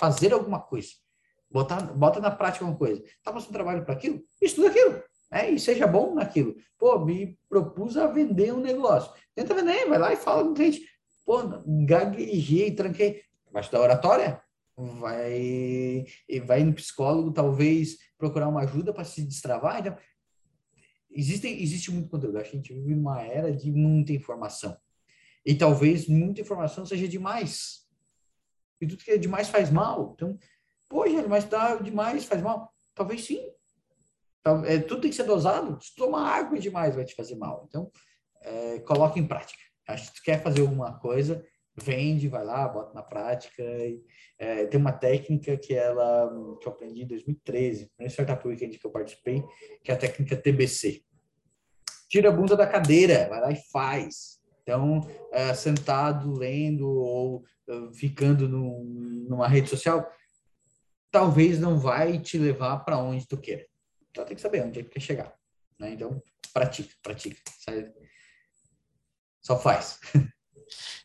fazer alguma coisa. Botar, bota na prática uma coisa. Está passando trabalho para aquilo? Estuda aquilo. Né? E seja bom naquilo. Pô, me propus a vender um negócio. Tenta vender, vai lá e fala com o cliente. Pô, gaguejei, tranquei. Vai estudar oratória? Vai vai no psicólogo, talvez procurar uma ajuda para se destravar. Então, existe, existe muito conteúdo. A gente vive numa era de muita informação. E talvez muita informação seja demais. E tudo que é demais faz mal. Então, poxa, mas tá demais faz mal. Talvez sim. É, tudo tem que ser dosado. Se tomar água demais vai te fazer mal. Então, é, coloque em prática. Acho que tu quer fazer alguma coisa, vende, vai lá, bota na prática. E, é, tem uma técnica que ela que eu aprendi em 2013, no Startup Weekend que eu participei, que é a técnica TBC. Tira a bunda da cadeira, vai lá e faz. Então, é, sentado, lendo ou uh, ficando no, numa rede social, talvez não vai te levar para onde tu quer. Então, tem que saber onde é que quer chegar. Né? Então, pratica, pratica. Só faz.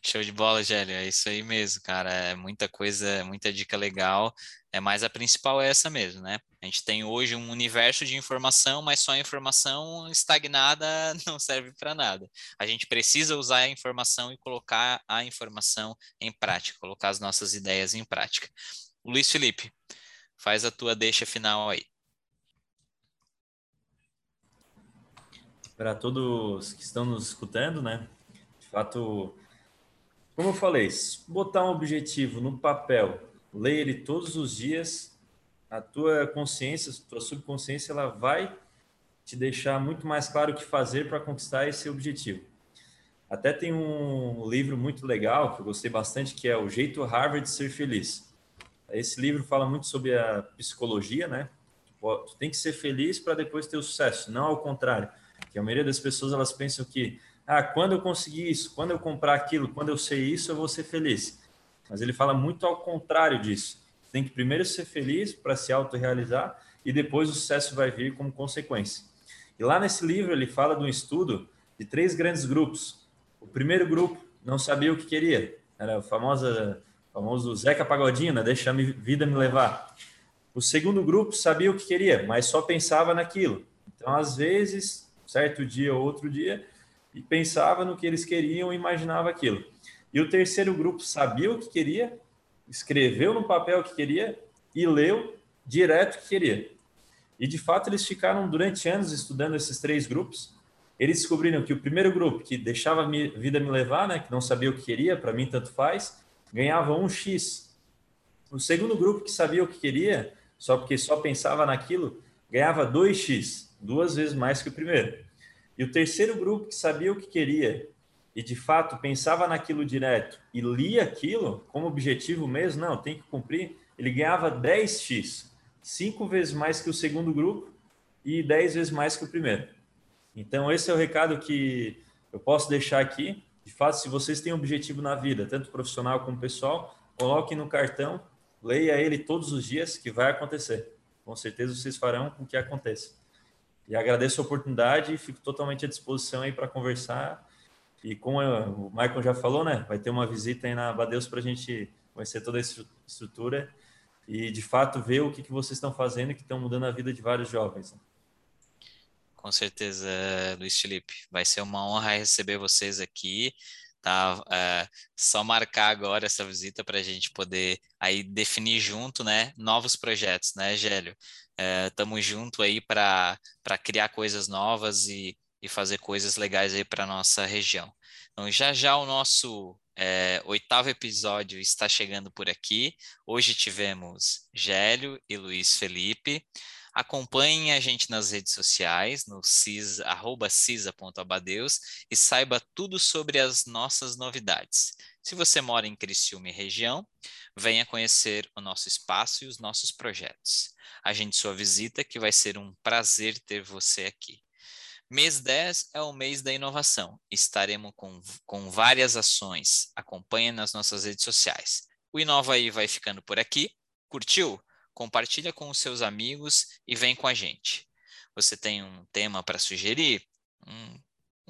Show de bola, Gélio. É isso aí mesmo, cara. É muita coisa, muita dica legal. É mais a principal é essa mesmo, né? A gente tem hoje um universo de informação, mas só a informação estagnada não serve para nada. A gente precisa usar a informação e colocar a informação em prática, colocar as nossas ideias em prática. Luiz Felipe, faz a tua deixa final aí. Para todos que estão nos escutando, né? De fato, como eu falei, botar um objetivo no papel, ler ele todos os dias, a tua consciência, a tua subconsciência, ela vai te deixar muito mais claro o que fazer para conquistar esse objetivo. Até tem um livro muito legal que eu gostei bastante, que é O Jeito Harvard de Ser Feliz. Esse livro fala muito sobre a psicologia, né? Tu tem que ser feliz para depois ter o sucesso, não ao contrário. Que a maioria das pessoas elas pensam que, ah, quando eu conseguir isso, quando eu comprar aquilo, quando eu sei isso, eu vou ser feliz. Mas ele fala muito ao contrário disso. Tem que primeiro ser feliz para se autorrealizar e depois o sucesso vai vir como consequência. E lá nesse livro ele fala de um estudo de três grandes grupos. O primeiro grupo não sabia o que queria, era o famoso, famoso Zeca Pagodinho, né? deixa a vida me levar. O segundo grupo sabia o que queria, mas só pensava naquilo. Então, às vezes, certo dia ou outro dia, e pensava no que eles queriam e imaginava aquilo. E o terceiro grupo sabia o que queria, escreveu no papel o que queria e leu direto o que queria. E de fato eles ficaram durante anos estudando esses três grupos. Eles descobriram que o primeiro grupo, que deixava a vida me levar, né, que não sabia o que queria, para mim tanto faz, ganhava um X. O segundo grupo, que sabia o que queria, só porque só pensava naquilo, ganhava 2x, duas vezes mais que o primeiro. E o terceiro grupo que sabia o que queria e de fato pensava naquilo direto e lia aquilo como objetivo mesmo, não, tem que cumprir, ele ganhava 10x, cinco vezes mais que o segundo grupo e 10 vezes mais que o primeiro. Então, esse é o recado que eu posso deixar aqui. De fato, se vocês têm um objetivo na vida, tanto profissional como pessoal, coloquem no cartão leia ele todos os dias, que vai acontecer. Com certeza vocês farão com que aconteça. E agradeço a oportunidade e fico totalmente à disposição aí para conversar. E como o Michael já falou, né, vai ter uma visita aí na Badeus para a gente conhecer toda a estrutura e, de fato, ver o que, que vocês estão fazendo e que estão mudando a vida de vários jovens. Com certeza, Luiz Felipe. Vai ser uma honra receber vocês aqui tá? É, só marcar agora essa visita para a gente poder aí definir junto, né? Novos projetos, né, Gélio? Estamos é, junto aí para criar coisas novas e, e fazer coisas legais aí para nossa região. Então, já já o nosso é, oitavo episódio está chegando por aqui. Hoje tivemos Gélio e Luiz Felipe. Acompanhe a gente nas redes sociais, no cisa, cisa.abadeus e saiba tudo sobre as nossas novidades. Se você mora em Criciúma e região, venha conhecer o nosso espaço e os nossos projetos. Agende sua visita que vai ser um prazer ter você aqui. Mês 10 é o mês da inovação. Estaremos com, com várias ações. Acompanhe nas nossas redes sociais. O Inova aí vai ficando por aqui. Curtiu? Compartilha com os seus amigos e vem com a gente. Você tem um tema para sugerir? Um,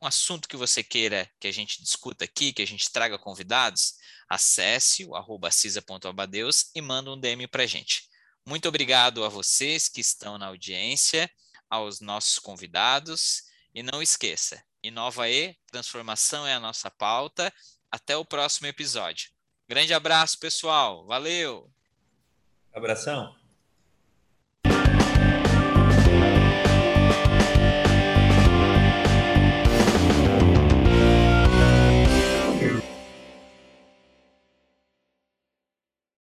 um assunto que você queira que a gente discuta aqui, que a gente traga convidados? Acesse o arroba cisa.abadeus e manda um DM para a gente. Muito obrigado a vocês que estão na audiência, aos nossos convidados. E não esqueça, Inova E, transformação é a nossa pauta. Até o próximo episódio. Grande abraço, pessoal. Valeu! Abração.